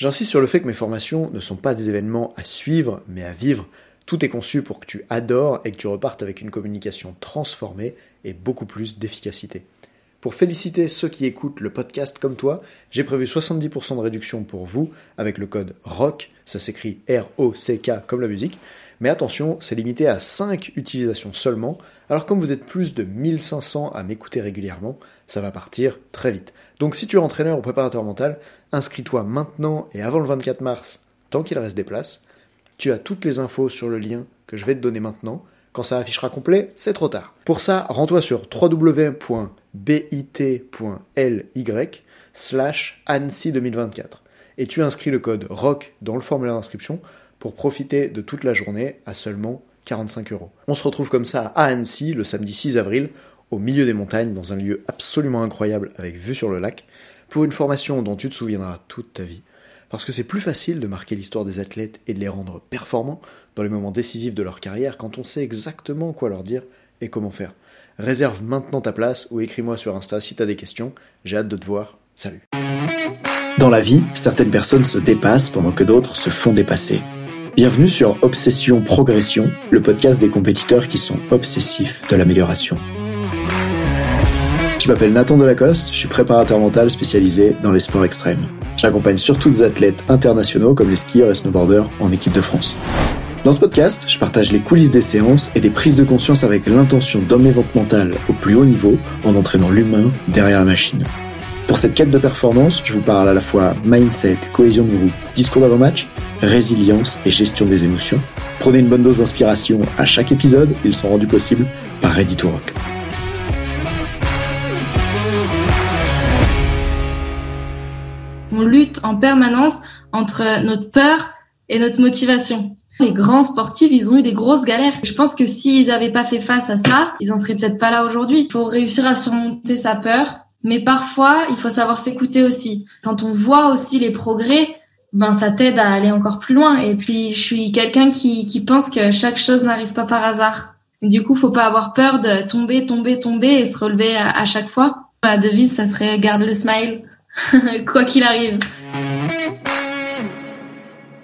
J'insiste sur le fait que mes formations ne sont pas des événements à suivre, mais à vivre. Tout est conçu pour que tu adores et que tu repartes avec une communication transformée et beaucoup plus d'efficacité. Pour féliciter ceux qui écoutent le podcast comme toi, j'ai prévu 70% de réduction pour vous avec le code ROCK, ça s'écrit R-O-C-K comme la musique, mais attention, c'est limité à 5 utilisations seulement, alors comme vous êtes plus de 1500 à m'écouter régulièrement, ça va partir très vite. Donc si tu es entraîneur ou préparateur mental, inscris-toi maintenant et avant le 24 mars, tant qu'il reste des places. Tu as toutes les infos sur le lien que je vais te donner maintenant. Quand ça affichera complet, c'est trop tard. Pour ça, rends-toi sur www.bit.ly slash ANSI 2024 et tu inscris le code ROCK dans le formulaire d'inscription pour profiter de toute la journée à seulement 45 euros. On se retrouve comme ça à Annecy le samedi 6 avril, au milieu des montagnes, dans un lieu absolument incroyable avec vue sur le lac, pour une formation dont tu te souviendras toute ta vie. Parce que c'est plus facile de marquer l'histoire des athlètes et de les rendre performants dans les moments décisifs de leur carrière quand on sait exactement quoi leur dire et comment faire. Réserve maintenant ta place ou écris-moi sur Insta si t'as des questions. J'ai hâte de te voir. Salut. Dans la vie, certaines personnes se dépassent pendant que d'autres se font dépasser. Bienvenue sur Obsession Progression, le podcast des compétiteurs qui sont obsessifs de l'amélioration. Je m'appelle Nathan Delacoste, je suis préparateur mental spécialisé dans les sports extrêmes. J'accompagne surtout des athlètes internationaux comme les skieurs et snowboarders en équipe de France. Dans ce podcast, je partage les coulisses des séances et des prises de conscience avec l'intention d'emmener votre mental au plus haut niveau en entraînant l'humain derrière la machine. Pour cette quête de performance, je vous parle à la fois mindset, cohésion de groupe, discours d'avant-match, résilience et gestion des émotions. Prenez une bonne dose d'inspiration à chaque épisode, ils sont rendus possibles par Ready to Rock. On lutte en permanence entre notre peur et notre motivation. Les grands sportifs, ils ont eu des grosses galères. Je pense que s'ils n'avaient pas fait face à ça, ils en seraient peut-être pas là aujourd'hui. Il faut réussir à surmonter sa peur, mais parfois, il faut savoir s'écouter aussi. Quand on voit aussi les progrès, ben ça t'aide à aller encore plus loin. Et puis, je suis quelqu'un qui, qui pense que chaque chose n'arrive pas par hasard. du coup, faut pas avoir peur de tomber, tomber, tomber et se relever à, chaque fois. Ma devise, ça serait garde le smile, quoi qu'il arrive.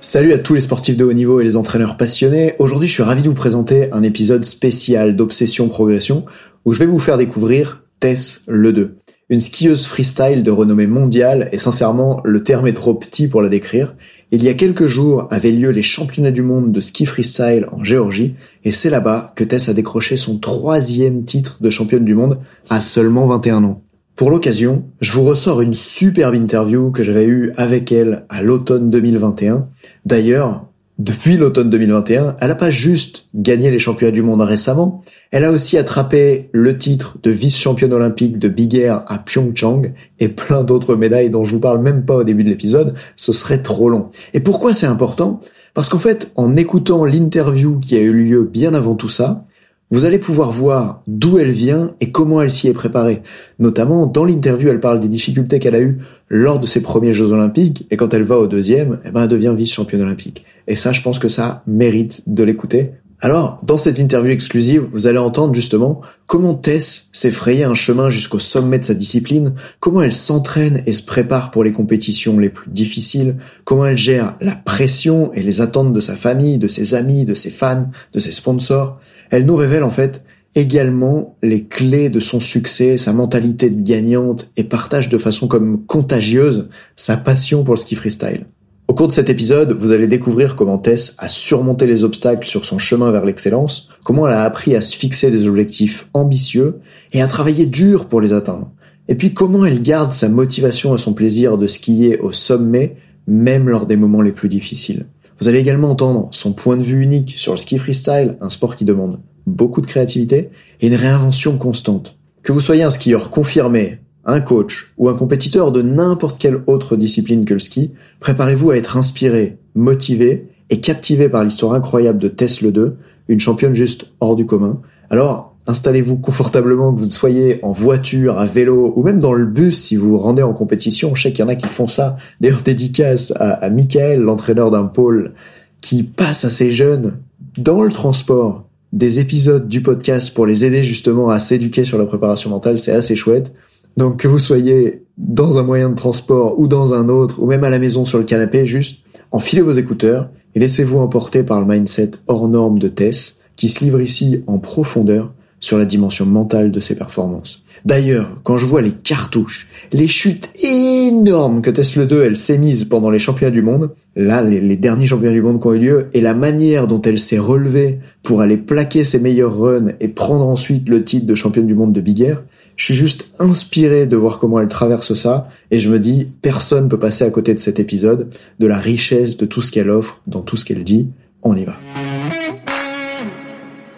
Salut à tous les sportifs de haut niveau et les entraîneurs passionnés. Aujourd'hui, je suis ravi de vous présenter un épisode spécial d'Obsession Progression où je vais vous faire découvrir Tess Le 2 une skieuse freestyle de renommée mondiale, et sincèrement, le terme est trop petit pour la décrire. Il y a quelques jours avaient lieu les championnats du monde de ski freestyle en Géorgie, et c'est là-bas que Tess a décroché son troisième titre de championne du monde à seulement 21 ans. Pour l'occasion, je vous ressors une superbe interview que j'avais eue avec elle à l'automne 2021. D'ailleurs, depuis l'automne 2021, elle n'a pas juste gagné les championnats du monde récemment, elle a aussi attrapé le titre de vice-championne olympique de Big Air à Pyeongchang et plein d'autres médailles dont je vous parle même pas au début de l'épisode, ce serait trop long. Et pourquoi c'est important? Parce qu'en fait, en écoutant l'interview qui a eu lieu bien avant tout ça, vous allez pouvoir voir d'où elle vient et comment elle s'y est préparée. Notamment, dans l'interview, elle parle des difficultés qu'elle a eues lors de ses premiers Jeux Olympiques, et quand elle va au deuxième, eh ben, elle devient vice-championne olympique. Et ça, je pense que ça mérite de l'écouter. Alors, dans cette interview exclusive, vous allez entendre justement comment Tess s'est frayé un chemin jusqu'au sommet de sa discipline, comment elle s'entraîne et se prépare pour les compétitions les plus difficiles, comment elle gère la pression et les attentes de sa famille, de ses amis, de ses fans, de ses sponsors. Elle nous révèle en fait également les clés de son succès, sa mentalité de gagnante et partage de façon comme contagieuse sa passion pour le ski freestyle. Au cours de cet épisode, vous allez découvrir comment Tess a surmonté les obstacles sur son chemin vers l'excellence, comment elle a appris à se fixer des objectifs ambitieux et à travailler dur pour les atteindre. Et puis comment elle garde sa motivation et son plaisir de skier au sommet, même lors des moments les plus difficiles. Vous allez également entendre son point de vue unique sur le ski freestyle, un sport qui demande beaucoup de créativité et une réinvention constante. Que vous soyez un skieur confirmé, un coach ou un compétiteur de n'importe quelle autre discipline que le ski, préparez-vous à être inspiré, motivé et captivé par l'histoire incroyable de Tesla 2, une championne juste hors du commun. Alors, installez-vous confortablement, que vous soyez en voiture, à vélo ou même dans le bus si vous vous rendez en compétition. Je sais qu'il y en a qui font ça. D'ailleurs, dédicace à, Michael, l'entraîneur d'un pôle, qui passe à ces jeunes dans le transport des épisodes du podcast pour les aider justement à s'éduquer sur la préparation mentale. C'est assez chouette. Donc que vous soyez dans un moyen de transport ou dans un autre, ou même à la maison sur le canapé, juste enfilez vos écouteurs et laissez-vous emporter par le mindset hors norme de Tess, qui se livre ici en profondeur sur la dimension mentale de ses performances. D'ailleurs, quand je vois les cartouches, les chutes énormes que Tesla 2 elle s'est mise pendant les championnats du monde, là les, derniers championnats du monde qui ont eu lieu, et la manière dont elle s'est relevée pour aller plaquer ses meilleurs runs et prendre ensuite le titre de championne du monde de Big Air, je suis juste inspiré de voir comment elle traverse ça et je me dis personne peut passer à côté de cet épisode, de la richesse de tout ce qu'elle offre, dans tout ce qu'elle dit. On y va.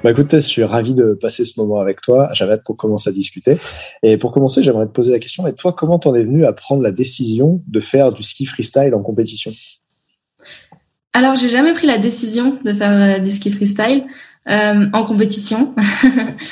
Bah écoute, je suis ravi de passer ce moment avec toi. J'avais hâte qu'on commence à discuter. Et pour commencer, j'aimerais te poser la question. Et toi, comment t'en es venu à prendre la décision de faire du ski freestyle en compétition? Alors, j'ai jamais pris la décision de faire du ski freestyle euh, en compétition.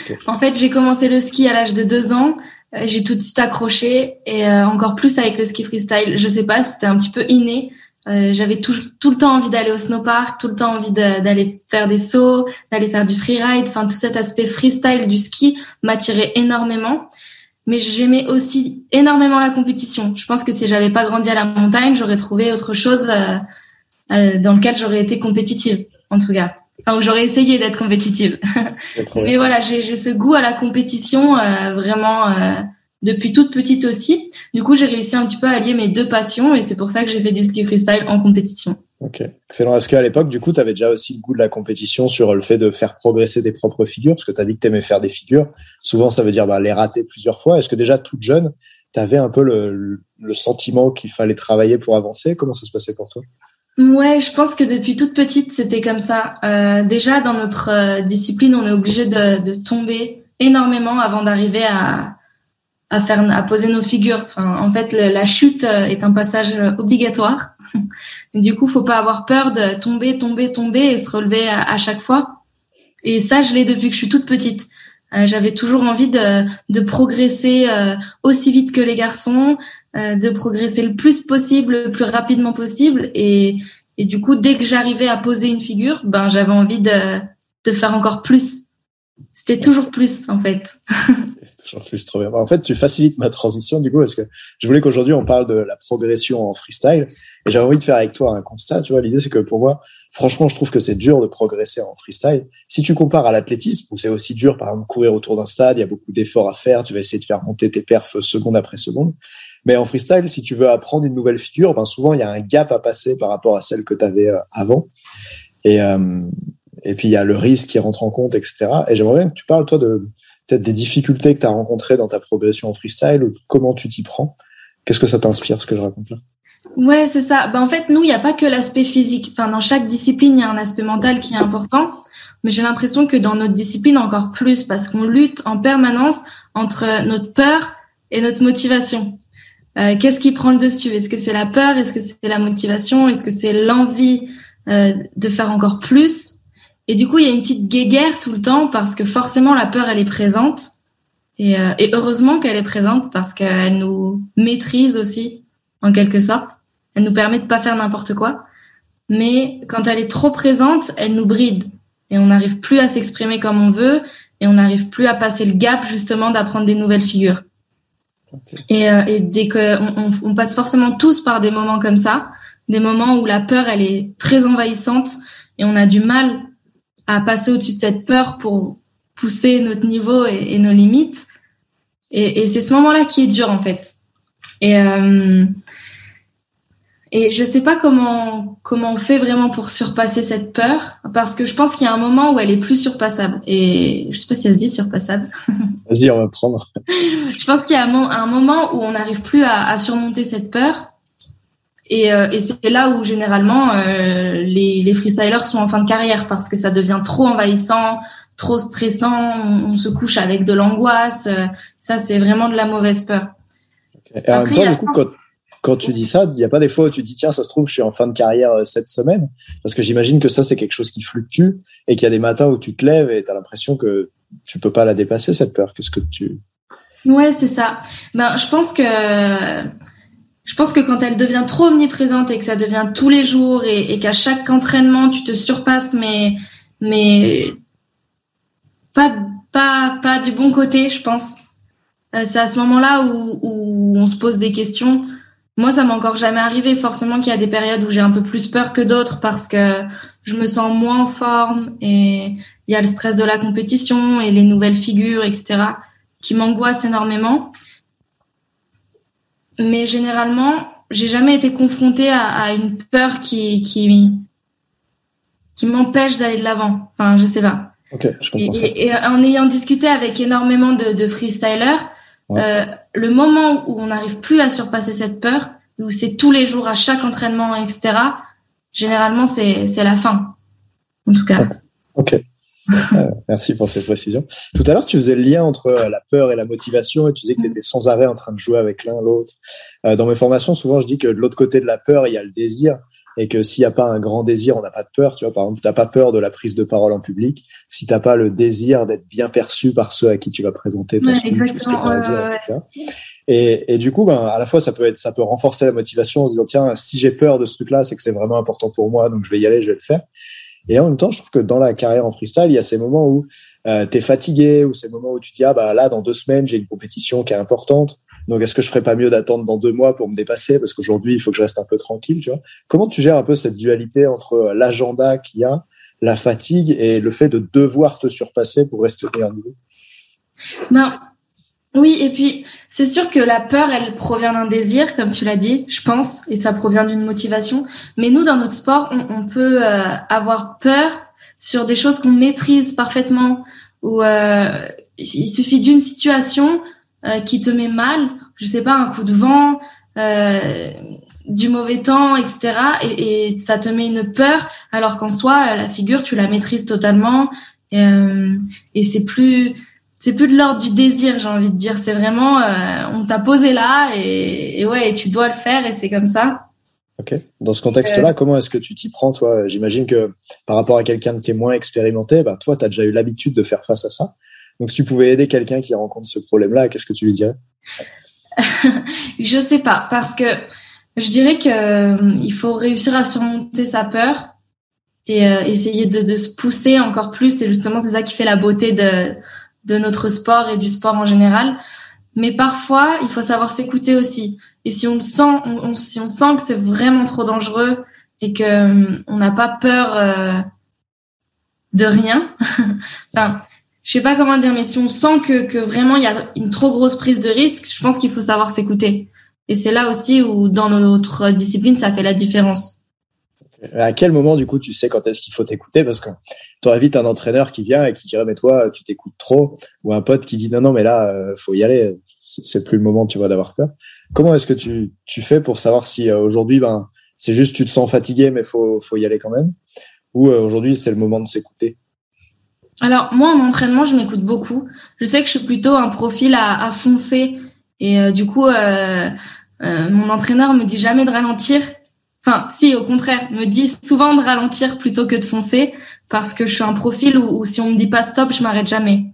Okay. en fait, j'ai commencé le ski à l'âge de deux ans. J'ai tout de suite accroché et euh, encore plus avec le ski freestyle. Je sais pas, c'était un petit peu inné. Euh, j'avais tout, tout le temps envie d'aller au snowpark, tout le temps envie d'aller faire des sauts, d'aller faire du freeride. Enfin, tout cet aspect freestyle du ski m'attirait énormément. Mais j'aimais aussi énormément la compétition. Je pense que si j'avais pas grandi à la montagne, j'aurais trouvé autre chose euh, euh, dans lequel j'aurais été compétitive, en tout cas. Enfin, j'aurais essayé d'être compétitive. Mais voilà, j'ai ce goût à la compétition euh, vraiment depuis toute petite aussi. Du coup, j'ai réussi un petit peu à allier mes deux passions et c'est pour ça que j'ai fait du ski freestyle en compétition. Ok, excellent. Est-ce qu'à l'époque, du coup, tu avais déjà aussi le goût de la compétition sur le fait de faire progresser des propres figures? Parce que tu as dit que tu aimais faire des figures. Souvent, ça veut dire bah, les rater plusieurs fois. Est-ce que déjà, toute jeune, tu avais un peu le, le sentiment qu'il fallait travailler pour avancer? Comment ça se passait pour toi? Ouais, je pense que depuis toute petite, c'était comme ça. Euh, déjà, dans notre euh, discipline, on est obligé de, de tomber énormément avant d'arriver à, à faire à poser nos figures. En fait, la chute euh, est un passage obligatoire. du coup, faut pas avoir peur de tomber, tomber, tomber et se relever à, chaque fois. Et ça, je l'ai depuis que je suis toute petite. Euh, J'avais toujours envie de, de progresser euh, aussi vite que les garçons, euh, de progresser le plus possible, le plus rapidement possible. Et, et du coup, dès que j'arrivais à poser une figure, ben j'avais envie de, de faire encore plus. C'était toujours plus, en fait. En fait, tu facilites ma transition du coup parce que je voulais qu'aujourd'hui on parle de la progression en freestyle et j'avais envie de faire avec toi un constat. Tu vois, l'idée c'est que pour moi, franchement, je trouve que c'est dur de progresser en freestyle. Si tu compares à l'athlétisme où c'est aussi dur, par exemple, courir autour d'un stade, il y a beaucoup d'efforts à faire. Tu vas essayer de faire monter tes perfs seconde après seconde. Mais en freestyle, si tu veux apprendre une nouvelle figure, ben souvent il y a un gap à passer par rapport à celle que tu avais avant. Et euh, et puis il y a le risque qui rentre en compte, etc. Et j'aimerais bien que tu parles toi de peut-être des difficultés que tu as rencontrées dans ta progression en freestyle ou comment tu t'y prends? Qu'est-ce que ça t'inspire, ce que je raconte là? Ouais, c'est ça. Ben, en fait, nous, il n'y a pas que l'aspect physique. Enfin, dans chaque discipline, il y a un aspect mental qui est important. Mais j'ai l'impression que dans notre discipline, encore plus, parce qu'on lutte en permanence entre notre peur et notre motivation. Euh, Qu'est-ce qui prend le dessus? Est-ce que c'est la peur? Est-ce que c'est la motivation? Est-ce que c'est l'envie euh, de faire encore plus? Et du coup, il y a une petite guéguerre tout le temps parce que forcément la peur, elle est présente. Et, euh, et heureusement qu'elle est présente parce qu'elle nous maîtrise aussi, en quelque sorte. Elle nous permet de pas faire n'importe quoi. Mais quand elle est trop présente, elle nous bride. Et on n'arrive plus à s'exprimer comme on veut. Et on n'arrive plus à passer le gap, justement, d'apprendre des nouvelles figures. Okay. Et, euh, et, dès que on, on, on passe forcément tous par des moments comme ça, des moments où la peur, elle est très envahissante et on a du mal à passer au-dessus de cette peur pour pousser notre niveau et, et nos limites. Et, et c'est ce moment-là qui est dur en fait. Et euh, et je sais pas comment comment on fait vraiment pour surpasser cette peur parce que je pense qu'il y a un moment où elle est plus surpassable et je sais pas si elle se dit surpassable. Vas-y, on va prendre. je pense qu'il y a un, un, moment où on n'arrive plus à, à, surmonter cette peur et, euh, et c'est là où généralement euh, les, les freestylers sont en fin de carrière parce que ça devient trop envahissant, trop stressant, on, on se couche avec de l'angoisse. Euh, ça, c'est vraiment de la mauvaise peur. Et en même temps, du coup, quand, quand tu dis ça, il n'y a pas des fois où tu dis tiens, ça se trouve, je suis en fin de carrière euh, cette semaine, parce que j'imagine que ça c'est quelque chose qui fluctue et qu'il y a des matins où tu te lèves et tu as l'impression que tu peux pas la dépasser cette peur. Qu'est-ce que tu Ouais, c'est ça. Ben, je pense que je pense que quand elle devient trop omniprésente et que ça devient tous les jours et, qu'à chaque entraînement tu te surpasses, mais mais pas pas pas du bon côté, je pense. Euh, c'est à ce moment-là où, où on se pose des questions. Moi, ça m'est encore jamais arrivé. Forcément qu'il y a des périodes où j'ai un peu plus peur que d'autres parce que je me sens moins en forme et il y a le stress de la compétition et les nouvelles figures, etc., qui m'angoissent énormément. Mais généralement, j'ai jamais été confrontée à, une peur qui qui qui m'empêche d'aller de l'avant. Enfin, je sais pas. Ok, je comprends et, ça. Et, en ayant discuté avec énormément de, de freestylers, euh, le moment où on n'arrive plus à surpasser cette peur, où c'est tous les jours à chaque entraînement, etc. Généralement, c'est c'est la fin. En tout cas. Ok. Euh, merci pour cette précision. Tout à l'heure, tu faisais le lien entre euh, la peur et la motivation et tu disais que tu étais sans arrêt en train de jouer avec l'un l'autre. dans mes formations, souvent, je dis que de l'autre côté de la peur, il y a le désir et que s'il n'y a pas un grand désir, on n'a pas de peur. Tu vois, par exemple, t'as pas peur de la prise de parole en public si t'as pas le désir d'être bien perçu par ceux à qui tu vas présenter ton speech, ce que tu as à dire, etc. Et, et, du coup, ben, à la fois, ça peut être, ça peut renforcer la motivation en se disant tiens, si j'ai peur de ce truc-là, c'est que c'est vraiment important pour moi, donc je vais y aller, je vais le faire. Et en même temps, je trouve que dans la carrière en freestyle, il y a ces moments où euh, tu es fatigué, ou ces moments où tu dis ah bah là, dans deux semaines, j'ai une compétition qui est importante. Donc, est-ce que je ferais pas mieux d'attendre dans deux mois pour me dépasser? Parce qu'aujourd'hui, il faut que je reste un peu tranquille, tu vois. Comment tu gères un peu cette dualité entre euh, l'agenda qu'il y a, la fatigue et le fait de devoir te surpasser pour rester au meilleur niveau? Ben, oui, et puis c'est sûr que la peur, elle provient d'un désir, comme tu l'as dit, je pense, et ça provient d'une motivation. Mais nous, dans notre sport, on, peut euh, avoir peur sur des choses qu'on maîtrise parfaitement, ou euh, il suffit d'une situation euh, qui te met mal, je sais pas, un coup de vent, euh, du mauvais temps, etc. Et, et, ça te met une peur, alors qu'en soi, la figure, tu la maîtrises totalement. Euh, et c'est plus, c'est plus de l'ordre du désir, j'ai envie de dire. C'est vraiment, on t'a posé là et, et ouais, et tu dois le faire et c'est comme ça. Ok. Dans ce contexte-là, comment est-ce que tu t'y prends, toi? J'imagine que par rapport à quelqu'un qui est moins expérimenté, bah, toi, tu as déjà eu l'habitude de faire face à ça. Donc, si tu pouvais aider quelqu'un qui rencontre ce problème-là, qu'est-ce que tu lui dirais? Je sais pas, parce que je dirais que euh, il faut réussir à surmonter sa peur et euh, essayer de, de, se pousser encore plus. Et justement, c'est ça qui fait la beauté de, de notre sport et du sport en général. Mais parfois, il faut savoir s'écouter aussi. Et si on sent, si on sent que c'est vraiment trop dangereux et que euh, on n'a pas peur de rien, enfin, je sais pas comment dire, mais si on sent que, que vraiment il y a une trop grosse prise de risque, je pense qu'il faut savoir s'écouter. Et c'est là aussi où dans notre discipline, ça fait la différence. À quel moment, du coup, tu sais quand est-ce qu'il faut t'écouter? Parce que tu aurais vite un entraîneur qui vient et qui dirait, mais toi, tu t'écoutes trop. Ou un pote qui dit, non, non, mais là, euh, faut y aller. C'est plus le moment, tu vois, d'avoir peur. Comment est-ce que tu, tu fais pour savoir si euh, aujourd'hui, ben, c'est juste tu te sens fatigué, mais faut, faut y aller quand même? Ou euh, aujourd'hui, c'est le moment de s'écouter? Alors moi en entraînement, je m'écoute beaucoup. Je sais que je suis plutôt un profil à, à foncer et euh, du coup, euh, euh, mon entraîneur me dit jamais de ralentir. Enfin, si au contraire, me dit souvent de ralentir plutôt que de foncer parce que je suis un profil où, si on me dit pas stop, je m'arrête jamais.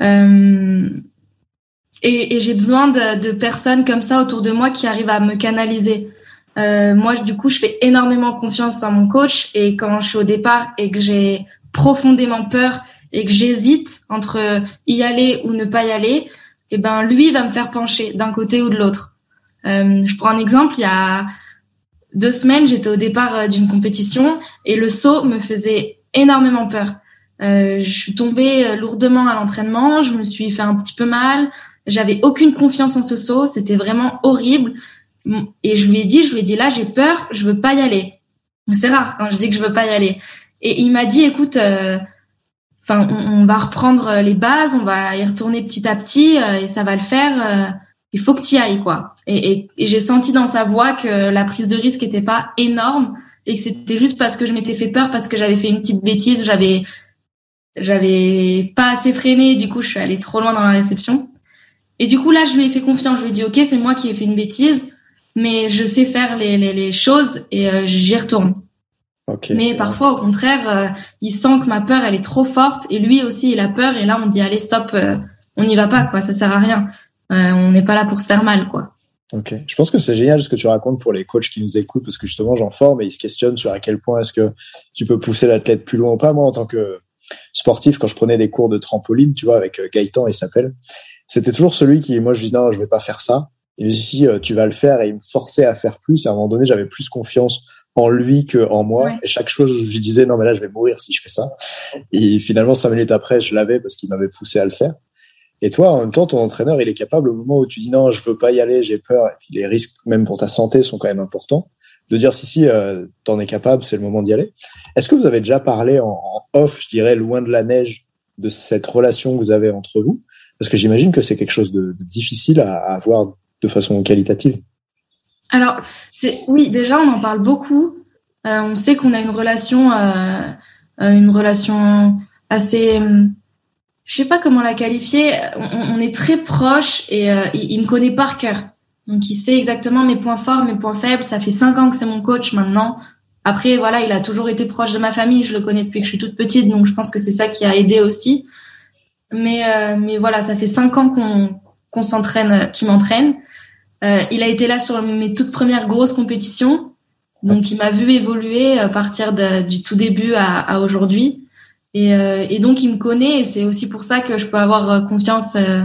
Euh, et, et j'ai besoin de, de, personnes comme ça autour de moi qui arrivent à me canaliser. moi, du coup, je fais énormément confiance en mon coach et quand je suis au départ et que j'ai profondément peur et que j'hésite entre y aller ou ne pas y aller, eh ben lui va me faire pencher d'un côté ou de l'autre. Euh, je prends un exemple, il y a deux semaines, j'étais au départ euh, d'une compétition et le saut me faisait énormément peur. Euh, je suis tombée euh, lourdement à l'entraînement, je me suis fait un petit peu mal, j'avais aucune confiance en ce saut, c'était vraiment horrible. Et je lui ai dit, je lui ai dit là j'ai peur, je veux pas y aller. C'est rare quand je dis que je veux pas y aller. Et il m'a dit, écoute, euh, enfin, on, va reprendre les bases, on va y retourner petit à petit euh, et ça va le faire. Il faut que tu y ailles, quoi. Et, et, j'ai senti dans sa voix que la prise de risque était pas énorme et que c'était juste parce que je m'étais fait peur, parce que j'avais fait une petite bêtise, j'avais j'avais pas assez freiné, du coup je suis allée trop loin dans la réception. Et du coup, là, je lui ai fait confiance. Je lui ai dit, OK, c'est moi qui ai fait une bêtise, mais je sais faire les, les, les choses et euh, j'y retourne. Ok. Mais parfois, au contraire, euh, il sent que ma peur, elle est trop forte et lui aussi, il a peur. Et là, on dit, allez, stop, euh, on n'y va pas, quoi. Ça sert à rien. Euh, on n'est pas là pour se faire mal, quoi. Ok. Je pense que c'est génial ce que tu racontes pour les coachs qui nous écoutent parce que justement, j'en forme et ils se questionnent sur à quel point est-ce que tu peux pousser l'athlète plus loin ou pas. Moi, en tant que sportif, quand je prenais des cours de trampoline, tu vois, avec euh, Gaëtan, il s'appelle, c'était toujours celui qui, moi, je dis non, je vais pas faire ça. Il me dit si euh, tu vas le faire et il me forçait à faire plus. Et à un moment donné, j'avais plus confiance en lui que en moi. Ouais. Et chaque chose, je lui disais non, mais là, je vais mourir si je fais ça. Et finalement, cinq minutes après, je l'avais parce qu'il m'avait poussé à le faire. Et toi, en même temps, ton entraîneur, il est capable au moment où tu dis non, je veux pas y aller, j'ai peur, et puis les risques même pour ta santé sont quand même importants, de dire si si, euh, t'en es capable, c'est le moment d'y aller. Est-ce que vous avez déjà parlé en, off, je dirais, loin de la neige, de cette relation que vous avez entre vous? Parce que j'imagine que c'est quelque chose de, difficile à, à avoir de façon qualitative. Alors, oui, déjà, on en parle beaucoup. Euh, on sait qu'on a une relation, euh, euh, une relation assez, hum, je sais pas comment la qualifier. On, est très proches et euh, il, me connaît par cœur. Donc, il sait exactement mes points forts, mes points faibles. Ça fait cinq ans que c'est mon coach maintenant. Après, voilà, il a toujours été proche de ma famille. Je le connais depuis que je suis toute petite, donc je pense que c'est ça qui a aidé aussi. Mais, euh, mais voilà, ça fait cinq ans qu'on qu'on s'entraîne, qu'il m'entraîne. Euh, il a été là sur mes toutes premières grosses compétitions. Donc, il m'a vu évoluer à partir de- du tout début à aujourd'hui. Et, euh, et donc, il me connaît et c'est aussi pour ça que je peux avoir euh, confiance euh,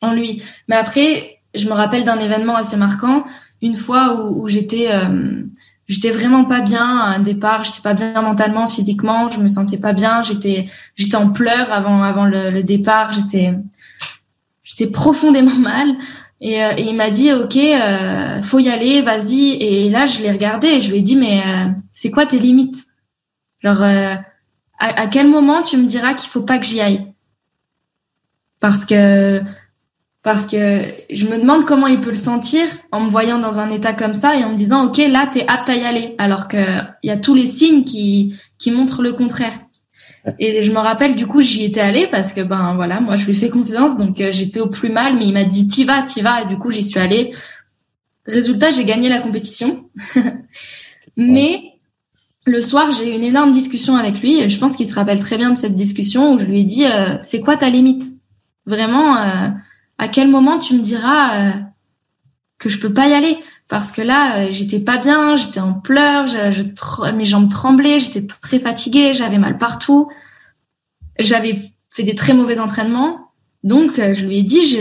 en lui. Mais après, je me rappelle d'un événement assez marquant. Une fois où, où j'étais euh, j'étais vraiment pas bien à un départ. J'étais pas bien mentalement, physiquement. Je me sentais pas bien. J'étais j'étais en pleurs avant avant le, le départ. J'étais j'étais profondément mal. Et, euh, et il m'a dit, ok, euh, faut y aller, vas-y. Et là, je l'ai regardé et je lui ai dit, mais c'est quoi tes limites? Genre, à, à quel moment tu me diras qu'il faut pas que j'y aille? Parce que parce que je me demande comment il peut le sentir en me voyant dans un état comme ça et en me disant, ok, là, t'es apte à y aller, alors que il y a tous les signes qui qui montrent le contraire. Et je me rappelle, du coup, j'y étais allée parce que, ben voilà, moi, je lui fais confiance, donc euh, j'étais au plus mal, mais il m'a dit, t'y vas, t'y vas, et du coup, j'y suis allée. Résultat, j'ai gagné la compétition. mais le soir, j'ai eu une énorme discussion avec lui, et je pense qu'il se rappelle très bien de cette discussion où je lui ai dit, euh, c'est quoi ta limite? Vraiment, euh, à quel moment tu me diras euh, que je peux pas y aller? Parce que là, j'étais pas bien, j'étais en pleurs, mes jambes tremblaient, j'étais très fatiguée, j'avais mal partout, j'avais fait des très mauvais entraînements, donc je lui ai dit,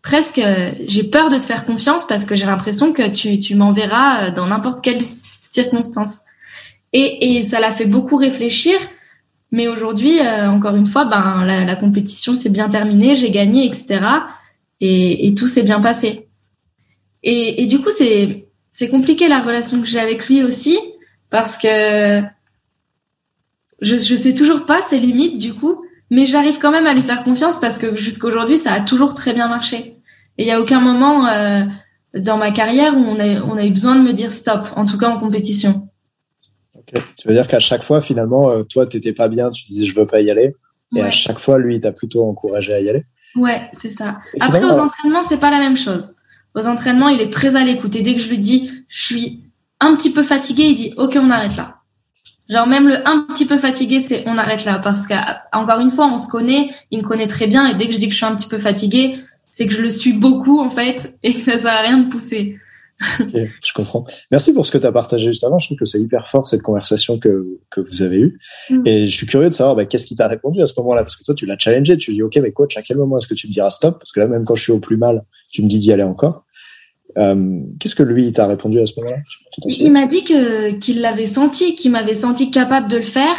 presque, j'ai peur de te faire confiance parce que j'ai l'impression que tu, m'enverras dans n'importe quelle circonstance. Et, et ça l'a fait beaucoup réfléchir. Mais aujourd'hui, euh, encore une fois, ben la, la compétition s'est bien terminée, j'ai gagné, etc. Et, et tout s'est bien passé. Et, et du coup, c'est c'est compliqué la relation que j'ai avec lui aussi parce que je je sais toujours pas ses limites du coup, mais j'arrive quand même à lui faire confiance parce que jusqu'à aujourd'hui, ça a toujours très bien marché. Et il y a aucun moment euh, dans ma carrière où on a on a eu besoin de me dire stop, en tout cas en compétition. Tu veux dire qu'à chaque fois, finalement, euh, toi, t'étais pas bien, tu disais je veux pas y aller, et à chaque fois, lui, il t'a plutôt encouragé à y aller. ouais, c'est ça. Et Après, aux finalement, entraînements, c'est pas la même chose. Aux entraînements, il est très à l'écoute. Et dès que je lui dis, je suis un petit peu fatigué, il dit, OK, on arrête là. Genre, même le un petit peu fatigué, c'est on arrête là. Parce que, encore une fois, on se connaît, il me connaît très bien. Et dès que je dis que je suis un petit peu fatigué, c'est que je le suis beaucoup, en fait, et que ça sert à rien de pousser. Je comprends. Merci pour ce que tu as partagé juste avant. Je trouve que c'est hyper fort cette conversation que, que vous avez eue. Mm. Et je suis curieux de savoir bah, qu'est-ce qui t'a répondu à ce moment-là? Parce que toi, tu l'as challengé. Tu lui dis, OK, mais coach, à quel moment est-ce que tu me diras stop? Parce que là, même quand je suis au plus mal, tu me dis d'y aller encore. Euh, qu'est-ce que lui, il t'a répondu à ce moment-là? Il m'a dit que qu'il l'avait senti, qu'il m'avait senti capable de le faire,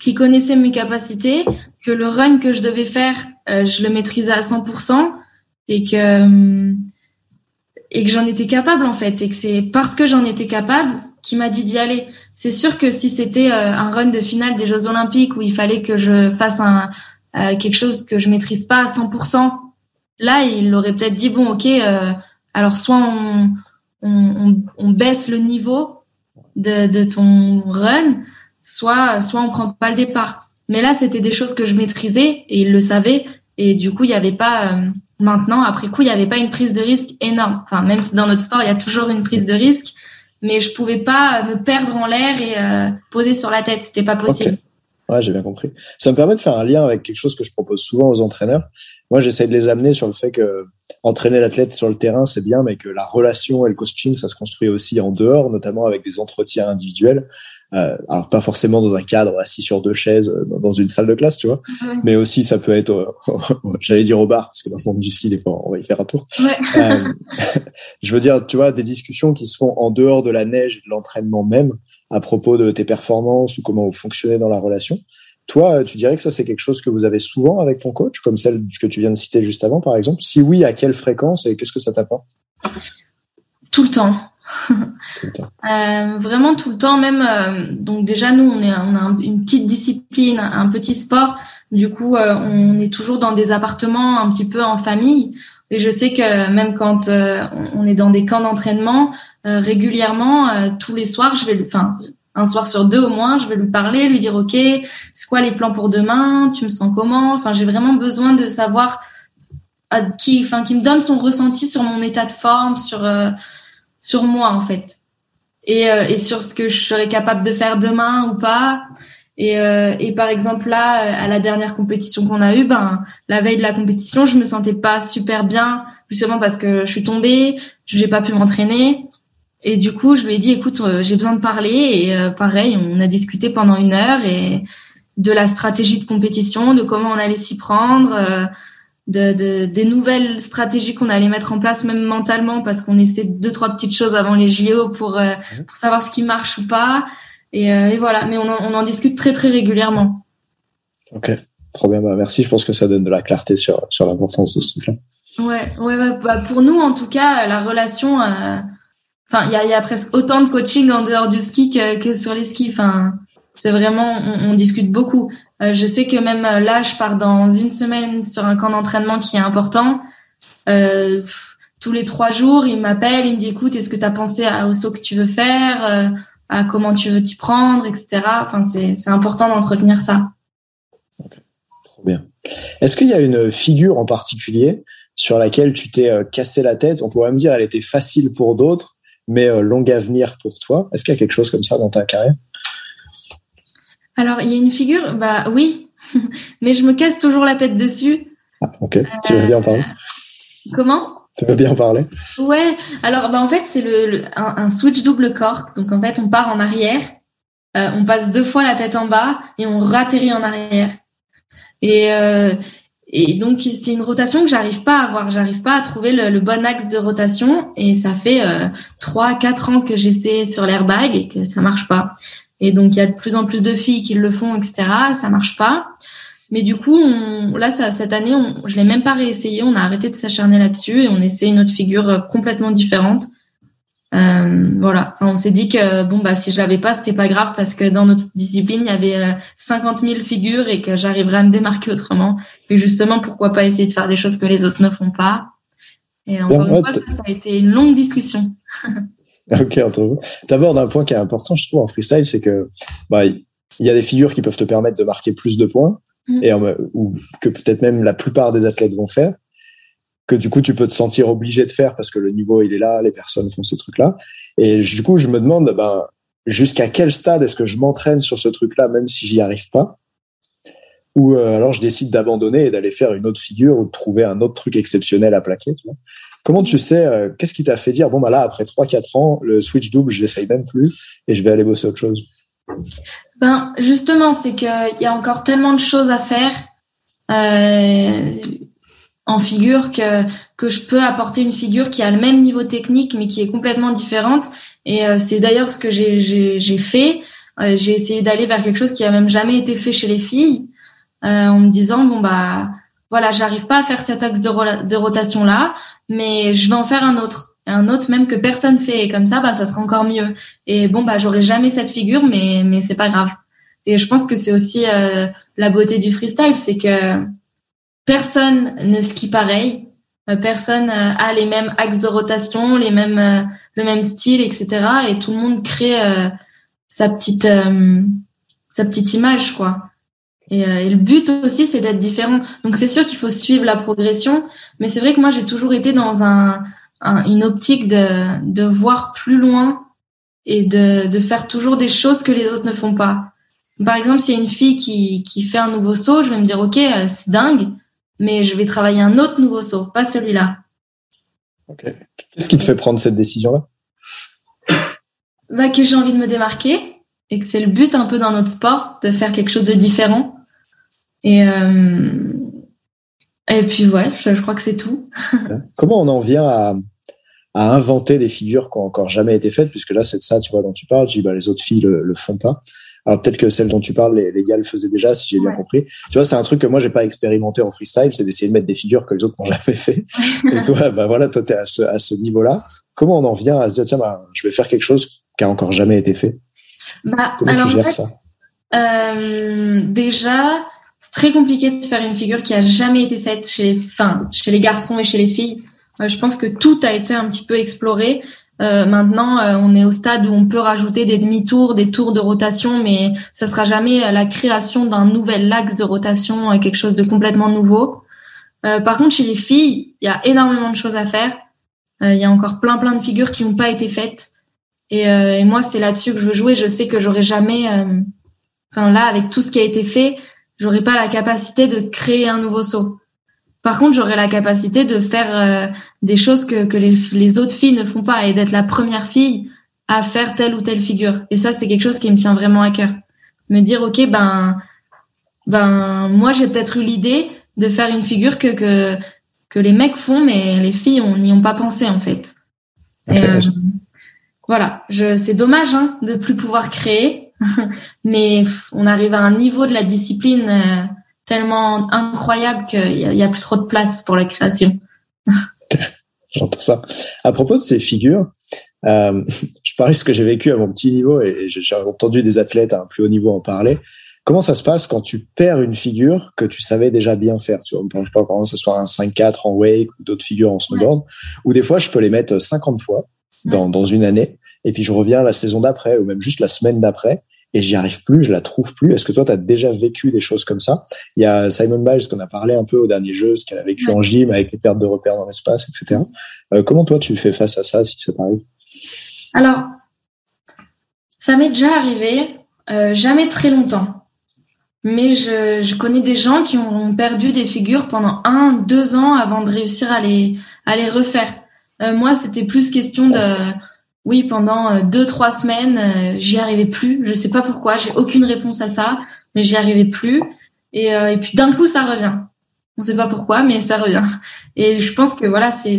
qu'il connaissait mes capacités, que le run que je devais faire, euh, je le maîtrisais à 100% et que hum, et que j'en étais capable en fait et que c'est parce que j'en étais capable qu'il m'a dit d'y aller. C'est sûr que si c'était euh, un run de finale des Jeux Olympiques où il fallait que je fasse un euh, quelque chose que je maîtrise pas à 100%, là il aurait peut-être dit bon ok euh, alors soit on on, on, on baisse le niveau de, de ton run, soit, soit on prend pas le départ. Mais là, c'était des choses que je maîtrisais et il le savait. Et du coup, il n'y avait pas, euh, maintenant, après coup, il n'y avait pas une prise de risque énorme. Enfin, même si dans notre sport, il y a toujours une prise de risque, mais je pouvais pas me perdre en l'air et euh, poser sur la tête. C'était pas possible. Ouais, j'ai bien compris. Ça me permet de faire un lien avec quelque chose que je propose souvent aux entraîneurs. Moi, j'essaie de les amener sur le fait que entraîner l'athlète sur le terrain, c'est bien, mais que la relation et le coaching, ça se construit aussi en dehors, notamment avec des entretiens individuels. Euh, alors pas forcément dans un cadre assis sur deux chaises euh, dans une salle de classe, tu vois, mais aussi ça peut être, j'allais dire au bar parce que dans le monde du ski, des fois, on va y faire un tour. Ouais. Euh, je veux dire, tu vois, des discussions qui se font en dehors de la neige et de l'entraînement même à propos de tes performances ou comment vous fonctionnez dans la relation. Toi, tu dirais que ça, c'est quelque chose que vous avez souvent avec ton coach, comme celle que tu viens de citer juste avant, par exemple? Si oui, à quelle fréquence et qu'est-ce que ça t'apporte? Tout le temps. Euh, vraiment tout le temps, même. Euh, donc déjà, nous, on, est, on a une petite discipline, un petit sport. Du coup, euh, on est toujours dans des appartements un petit peu en famille. Et je sais que même quand euh, on est dans des camps d'entraînement, euh, régulièrement, euh, tous les soirs, je vais, enfin, un soir sur deux au moins, je vais lui parler, lui dire ok, c'est quoi les plans pour demain, tu me sens comment? Enfin, j'ai vraiment besoin de savoir à qui, enfin, qui me donne son ressenti sur mon état de forme, sur sur moi en fait, et, et sur ce que je serais capable de faire demain ou pas. Et, euh, et par exemple là, euh, à la dernière compétition qu'on a eue, ben la veille de la compétition, je me sentais pas super bien, justement parce que je suis tombée, je n'ai pas pu m'entraîner. Et du coup, je lui ai dit, écoute, euh, j'ai besoin de parler. Et pareil, on a discuté pendant une heure et de la stratégie de compétition, de comment on allait s'y prendre, de, de, des nouvelles stratégies qu'on allait mettre en place, même mentalement, parce qu'on essaie deux trois petites choses avant les JO pour mmh. pour savoir ce qui marche ou pas. Et, euh, et voilà, mais on en, on en, discute très très régulièrement. Ok, trop bien. Bah, merci. Je pense que ça donne de la clarté sur sur l'importance de ce truc-là. Ouais, ouais, bah, pour nous en tout cas, la relation. Euh, enfin, il y a, y a presque autant de coaching en dehors du ski que, que sur les skis. Enfin, c'est vraiment, on, discute beaucoup. Euh, je sais que même là, je pars dans une semaine sur un camp d'entraînement qui est important. Euh, tous les trois jours, il m'appelle, il me dit écoute, est-ce que tu as pensé au saut que tu veux faire à comment tu veux t'y prendre, etc. Enfin, c'est, important d'entretenir ça. Trop bien. Est-ce qu'il y a une figure en particulier sur laquelle tu t'es euh, cassé la tête? On pourrait me dire elle était facile pour d'autres, mais euh, longue à venir pour toi. Est-ce qu'il y a quelque chose comme ça dans ta carrière? Alors, il y a une figure, bah oui, mais je me casse toujours la tête dessus. Ah, ok, tu veux bien en parler? euh, Comment? Tu veux bien en parler? Ouais. Alors, bah, en fait, c'est le, un, switch double cork. Donc, en fait, on part en arrière, euh, on passe deux fois la tête en bas et on ratterrit en arrière. Et, euh, et donc, c'est une rotation que j'arrive pas à avoir. J'arrive pas à trouver le, bon axe de rotation. Et ça fait euh, trois, quatre ans que j'essaie sur l'airbag et que ça marche pas. Et donc, il y a de plus en plus de filles qui le font, etc. Ça marche pas. Mais du coup, on, là, ça, cette année, on, je l'ai même pas réessayé. On a arrêté de s'acharner là-dessus et on essaie une autre figure euh, complètement différente. Euh, voilà. Enfin, on s'est dit que bon bah si je l'avais pas, c'était pas grave parce que dans notre discipline, il y avait euh, 50 000 figures et que j'arriverais à me démarquer autrement. Et justement, pourquoi pas essayer de faire des choses que les autres ne font pas. Et encore une fois, ça, ça, a été une longue discussion. ok, entre vous. D'abord, un point qui est important, je trouve, en freestyle, c'est que bah il y a des figures qui peuvent te permettre de marquer plus de points Mm. et ou que peut-être même la plupart des athlètes vont faire, que du coup tu peux te sentir obligé de faire parce que le niveau il est là, les personnes font ces trucs-là. Et du coup, je me demande, ben, jusqu'à quel stade est-ce que je m'entraîne sur ce truc-là, même si j'y arrive pas, ou euh, alors je décide d'abandonner et d'aller faire une autre figure ou de trouver un autre truc exceptionnel à plaquer. Tu vois? Comment tu sais, euh, qu'est-ce qui t'a fait dire, bon, bah là, après 3-4 ans, le switch double, je l'essaye même plus et je vais aller bosser autre chose? Ben justement, c'est qu'il y a encore tellement de choses à faire euh, en figure que que je peux apporter une figure qui a le même niveau technique mais qui est complètement différente. Et euh, c'est d'ailleurs ce que j'ai fait. J'ai essayé d'aller vers quelque chose qui a même jamais été fait chez les filles, en me disant bon bah voilà, j'arrive pas à faire cet axe de, rotation là, mais je vais en faire un autre. Un autre même que personne fait. Et comme ça bah ça sera encore mieux. Et bon bah j'aurai jamais cette figure mais mais c'est pas grave. Et je pense que c'est aussi euh, la beauté du freestyle c'est que personne ne skie pareil. Euh, personne euh, a les mêmes axes de rotation les mêmes le même style etc et tout le monde crée sa petite sa petite image quoi Et, euh, et le but aussi, c'est d'être différent. Donc c'est sûr qu'il faut suivre la progression, mais c'est vrai que moi j'ai toujours été dans un, un, une optique de, de voir plus loin et de, de faire toujours des choses que les autres ne font pas. Par exemple, s'il y a une fille qui, qui fait un nouveau saut, je vais me dire ok, euh, c'est dingue, mais je vais travailler un autre nouveau saut, pas celui-là. Ok. Qu'est-ce qui te fait prendre cette décision-là? Bah que j'ai envie de me démarquer et que c'est le but un peu dans notre sport de faire quelque chose de différent. Et euh, et puis ouais, je, je crois que c'est tout. Comment on en vient à, à inventer des figures qui ont encore jamais été faites, puisque là c'est de ça, tu vois, dont tu parles. Tu dis bah les autres filles le, le font pas. Alors peut-être que celle dont tu parles, les, les gars le faisaient déjà, si j'ai bien Ouais. compris. Tu vois, c'est un truc que moi j'ai pas expérimenté en freestyle, c'est d'essayer de mettre des figures que les autres n'ont jamais fait. Et toi, bah voilà, toi t'es à ce, à ce niveau-là. Comment on en vient à se dire tiens, bah, je vais faire quelque chose qui a encore jamais été fait? Bah, Comment alors tu en gères fait, ça? Euh, déjà, c'est très compliqué de faire une figure qui a jamais été faite chez les, enfin, chez les garçons et chez les filles. Euh, je pense que tout a été un petit peu exploré. Euh, maintenant, euh, on est au stade où on peut rajouter des demi-tours, des tours de rotation, mais ça sera jamais la création d'un nouvel axe de rotation, quelque chose de complètement nouveau. Par contre, chez les filles, il y a énormément de choses à faire. Il y a encore plein plein de figures qui n'ont pas été faites. Et, et moi, c'est là-dessus que je veux jouer. Je sais que j'aurai jamais Enfin là, avec tout ce qui a été fait, j'aurais pas la capacité de créer un nouveau saut. Par contre, j'aurais la capacité de faire euh, des choses que, que les, les autres filles ne font pas et d'être la première fille à faire telle ou telle figure. Et ça, c'est quelque chose qui me tient vraiment à cœur. Me dire, ok, ben, ben, moi, j'ai peut-être eu l'idée de faire une figure que, que, que les mecs font, mais les filles on n'y ont pas pensé en fait. Et, euh, voilà, je, c'est dommage hein, de plus pouvoir créer, mais on arrive à un niveau de la discipline euh, tellement incroyable qu'il y, a- a plus trop de place pour la création. J'entends ça. À propos de ces figures, euh, je parlais de ce que j'ai vécu à mon petit niveau et j'ai entendu des athlètes à un plus haut niveau en parler. Comment ça se passe quand tu perds une figure que tu savais déjà bien faire? Tu vois, je sais pas comment ce soit un 5-4 en wake ou d'autres figures en snowboard, ou des fois je peux les mettre 50 fois dans, dans une année et puis je reviens la saison d'après ou même juste la semaine d'après et j'y arrive plus, je la trouve plus. Est-ce que toi, tu as déjà vécu des choses comme ça? Il y a Simon Biles qu'on a parlé un peu au dernier jeu, ce qu'elle a vécu Ouais. en gym avec les pertes de repères dans l'espace, etc. Euh, comment toi, tu fais face à ça si ça t'arrive? Alors, ça m'est déjà arrivé, euh, jamais très longtemps. Mais je, je connais des gens qui ont perdu des figures pendant un, deux ans avant de réussir à les, à les refaire. Euh, moi, c'était plus question de, oui, pendant euh, deux, trois semaines, euh, j'y arrivais plus. Je sais pas pourquoi, j'ai aucune réponse à ça, mais j'y arrivais plus. Et, euh, puis d'un coup, ça revient. On sait pas pourquoi, mais ça revient. Et je pense que voilà, c'est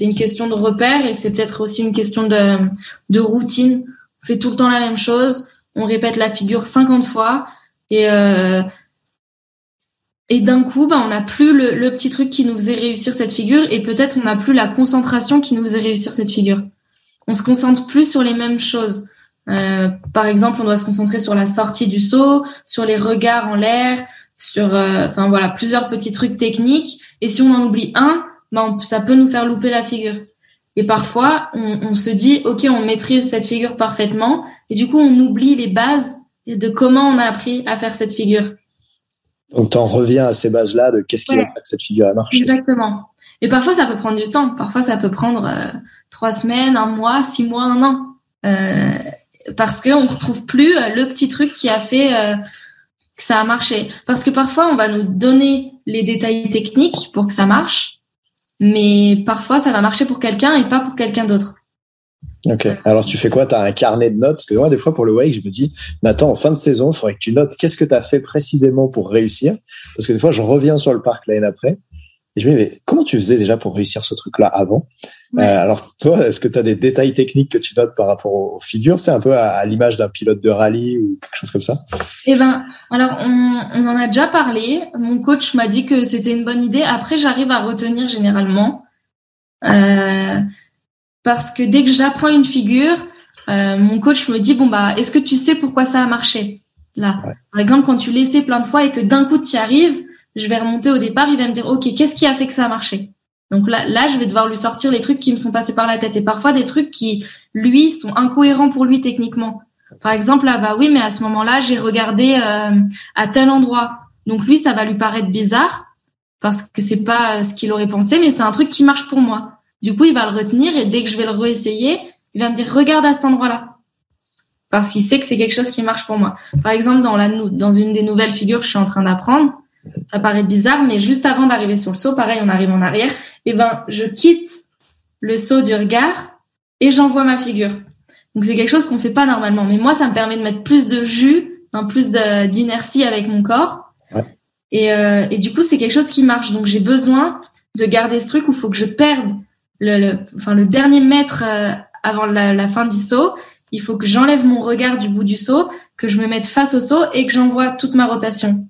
une question de repère et c'est peut-être aussi une question de routine. On fait tout le temps la même chose, on répète la figure 50 fois et d'un coup, bah, on n'a plus le petit truc qui nous faisait réussir cette figure et peut-être on n'a plus la concentration qui nous faisait réussir cette figure. On se concentre plus sur les mêmes choses. Euh, par exemple, on doit se concentrer sur la sortie du saut, sur les regards en l'air, sur, euh, enfin voilà, plusieurs petits trucs techniques. Et si on en oublie un, on- ça peut nous faire louper la figure. Et parfois, on, on se dit, ok, on maîtrise cette figure parfaitement, et du coup, on oublie les bases de comment on a appris à faire cette figure. Donc, t'en reviens à ces bases-là de qu'est-ce qui Ouais. va faire que cette figure a marché. Exactement. Et parfois, ça peut prendre du temps. Parfois, ça peut prendre euh, trois semaines, un mois, six mois, un an. Euh, parce qu'on retrouve plus euh, le petit truc qui a fait euh, que ça a marché. Parce que parfois, on va nous donner les détails techniques pour que ça marche. Mais parfois, ça va marcher pour quelqu'un et pas pour quelqu'un d'autre. Ok. Alors, tu fais quoi? T'as un carnet de notes? Parce que moi, des fois, pour le wake, je me dis, Nathan, en fin de saison, il faudrait que tu notes qu'est-ce que tu as fait précisément pour réussir. Parce que des fois, je reviens sur le parc l'année d'après et je me dis, mais comment tu faisais déjà pour réussir ce truc-là avant? Ouais. Euh, Alors, toi, est-ce que tu as des détails techniques que tu notes par rapport aux figures? C'est un peu à, à l'image d'un pilote de rallye ou quelque chose comme ça? Eh ben, alors on, on en a déjà parlé. Mon coach m'a dit que c'était une bonne idée. Après, j'arrive à retenir généralement Euh, parce que dès que j'apprends une figure, euh, mon coach me dit bon bah, est-ce que tu sais pourquoi ça a marché? Là Ouais. Par exemple, quand tu l'essaies plein de fois et que d'un coup tu y arrives, je vais remonter au départ. Il va me dire ok, qu'est-ce qui a fait que ça a marché? Donc là, là, je vais devoir lui sortir les trucs qui me sont passés par la tête et parfois des trucs qui, lui, sont incohérents pour lui techniquement. Par exemple, là, bah oui, mais à ce moment-là, j'ai regardé euh, à tel endroit. Donc lui, ça va lui paraître bizarre parce que c'est pas ce qu'il aurait pensé, mais c'est un truc qui marche pour moi. Du coup, il va le retenir et dès que je vais le réessayer, il va me dire regarde à cet endroit-là. Parce qu'il sait que c'est quelque chose qui marche pour moi. Par exemple, dans la dans une des nouvelles figures que je suis en train d'apprendre, ça paraît bizarre, mais juste avant d'arriver sur le saut, pareil, on arrive en arrière, et eh ben je quitte le saut du regard et j'envoie ma figure. Donc c'est quelque chose qu'on fait pas normalement, mais moi ça me permet de mettre plus de jus, un plus d'inertie avec mon corps. Et, euh, et du coup c'est quelque chose qui marche. Donc j'ai besoin de garder ce truc où il faut que je perde le, le, enfin le dernier mètre euh, avant la, la, fin du saut. Il faut que j'enlève mon regard du bout du saut, que je me mette face au saut et que j'envoie toute ma rotation.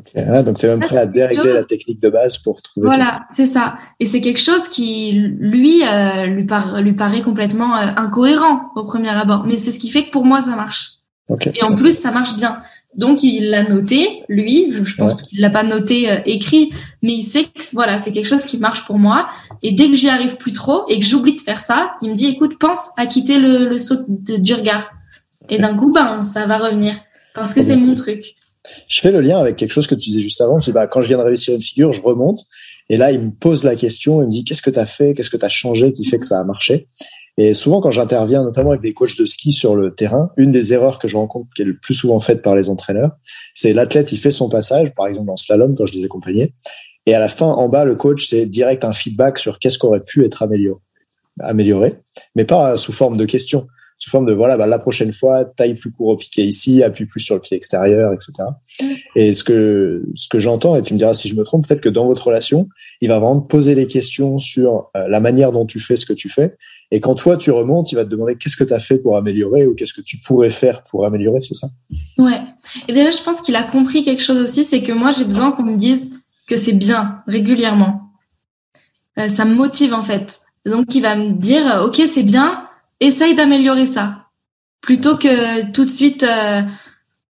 Okay. donc tu es même prêt à dérégler la technique de base pour trouver. Voilà, c'est ça. Et c'est quelque chose qui, lui, euh, lui, par, lui paraît complètement euh, incohérent au premier abord. Mais c'est ce qui fait que pour moi, ça marche. Okay. Et en plus, ça marche bien. Donc il l'a noté, lui. Je pense qu'il l'a pas noté euh, écrit, mais il sait que voilà, c'est quelque chose qui marche pour moi. Et dès que j'y arrive plus trop et que j'oublie de faire ça, il me dit écoute, pense à quitter le, le saut de, du regard. Et d'un coup, ben ça va revenir parce que c'est mon truc. Je fais le lien avec quelque chose que tu disais juste avant. Je dis, bah, quand je viens de réussir une figure, je remonte. Et là, il me pose la question, il me dit, qu'est-ce que tu as fait, qu'est-ce que tu as changé qui fait que ça a marché? Et souvent, quand j'interviens, notamment avec des coachs de ski sur le terrain, une des erreurs que je rencontre, qui est le plus souvent faite par les entraîneurs, c'est l'athlète, il fait son passage, par exemple en slalom, quand je les accompagnais. Et à la fin, en bas, le coach, c'est direct un feedback sur qu'est-ce qu'aurait pu être amélioré, amélioré, mais pas sous forme de question sous forme de voilà bah, la prochaine fois taille plus court au piqué ici appuie plus sur le pied extérieur etc et ce que ce que j'entends et tu me diras si je me trompe peut-être que dans votre relation il va vraiment te poser les questions sur euh, la manière dont tu fais ce que tu fais. Et quand toi tu remontes il va te demander qu'est-ce que tu as fait pour améliorer ou qu'est-ce que tu pourrais faire pour améliorer c'est ça? Ouais. Et déjà je pense qu'il a compris quelque chose aussi c'est que moi j'ai besoin qu'on me dise que c'est bien régulièrement. Euh, ça me motive en fait. Donc il va me dire ok c'est bien essaye d'améliorer ça plutôt que tout de suite euh,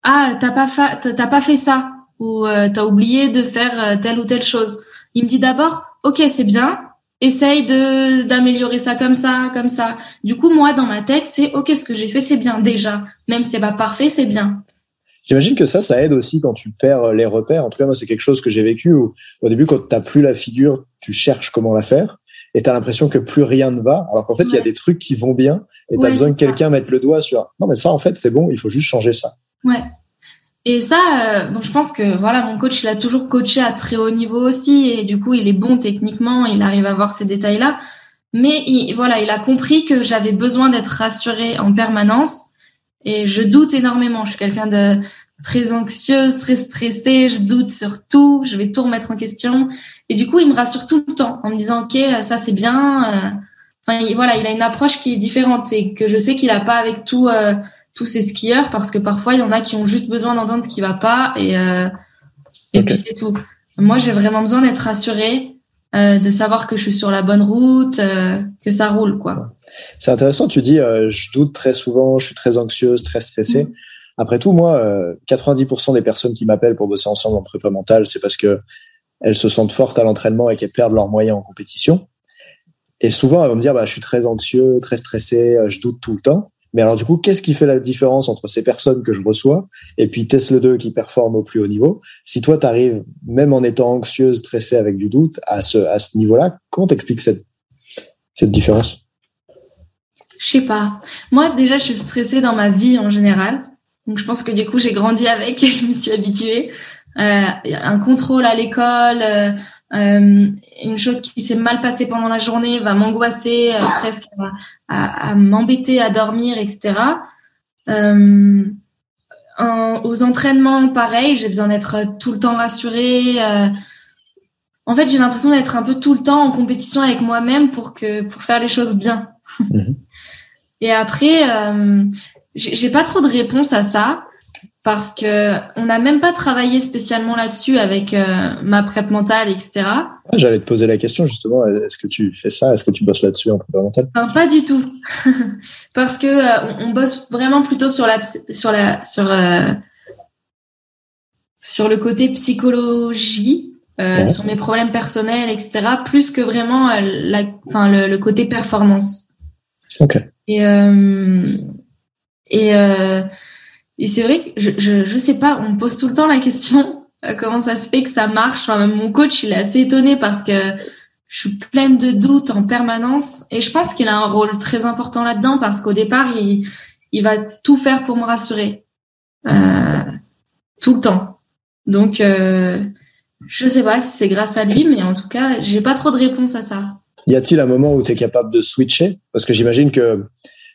ah t'as pas fait t'as pas fait ça ou euh, t'as oublié de faire euh, telle ou telle chose. Il me dit d'abord ok c'est bien essaye de d'améliorer ça comme ça comme ça. Du coup moi dans ma tête c'est ok ce que j'ai fait c'est bien déjà même si c'est pas parfait c'est bien. J'imagine que ça, ça aide aussi quand tu perds les repères. En tout cas, moi, c'est quelque chose que j'ai vécu où, au début, quand t'as plus la figure, tu cherches comment la faire et tu as l'impression que plus rien ne va, alors qu'en fait, il y a des trucs qui vont bien et tu as besoin que quelqu'un mette le doigt sur non, mais ça, en fait, c'est bon, il faut juste changer ça. Ouais. Et ça, euh, bon, je pense que voilà, mon coach, il a toujours coaché à très haut niveau aussi, et du coup, il est bon techniquement, il arrive à voir ces détails-là. Mais il, voilà, il a compris que j'avais besoin d'être rassurée en permanence, et je doute énormément. Je suis quelqu'un de très anxieuse, très stressée, je doute sur tout, je vais tout remettre en question. Et du coup, il me rassure tout le temps en me disant, OK, ça c'est bien. Euh, enfin, voilà, il a une approche qui est différente et que je sais qu'il a pas avec tout, euh, tous ses skieurs parce que parfois, il y en a qui ont juste besoin d'entendre ce qui va pas et, euh, et puis c'est tout. Moi, j'ai vraiment besoin d'être rassurée, de savoir que je suis sur la bonne route, que ça roule, quoi. C'est intéressant, tu dis, je doute très souvent, je suis très anxieuse, très stressée. Mm. Après tout, moi, 90% des personnes qui m'appellent pour bosser ensemble en prépa mentale, c'est parce que elles se sentent fortes à l'entraînement et qu'elles perdent leurs moyens en compétition. Et souvent, elles vont me dire, bah, je suis très anxieux, très stressé, euh, je doute tout le temps. Mais alors, du coup, qu'est-ce qui fait la différence entre ces personnes que je reçois et puis Tesla 2 qui performe au plus haut niveau? Si toi, tu arrives, même en étant anxieuse, stressée avec du doute, à ce, à ce niveau-là, comment t'expliques cette, cette différence? Je sais pas. Moi, déjà, je suis stressée dans ma vie en général. Donc, je pense que du coup, j'ai grandi avec je me suis habituée. Euh, un contrôle à l'école, euh, euh, une chose qui s'est mal passée pendant la journée va m'angoisser, presque à, à, m'embêter à dormir, etc. aux entraînements, pareil, j'ai besoin d'être tout le temps rassurée. en fait, j'ai l'impression d'être un peu tout le temps en compétition avec moi-même pour que pour faire les choses bien. Mhm. Et après, j'ai pas trop de réponse à ça parce que on n'a même pas travaillé spécialement là-dessus avec euh, ma prep mentale, etc. Ah, j'allais te poser la question justement. Est-ce que tu fais ça? Est-ce que tu bosses là-dessus en prépa mentale? Pas du tout, parce que euh, on, bosse vraiment plutôt sur la sur la sur euh, sur le côté psychologie, sur mes problèmes personnels, etc. Plus que vraiment la, enfin le, le, côté performance. Ok. Et et et c'est vrai que je, je, je sais pas, on me pose tout le temps la question euh, comment ça se fait que ça marche. Enfin, même mon coach, il est assez étonné parce que je suis pleine de doutes en permanence. Et je pense qu'il a un rôle très important là-dedans parce qu'au départ, il, il va tout faire pour me rassurer. Euh, tout le temps. Donc, euh, je sais pas si c'est grâce à lui, mais en tout cas, j'ai pas trop de réponse à ça. Y a-t-il un moment où tu es capable de switcher? Parce que j'imagine que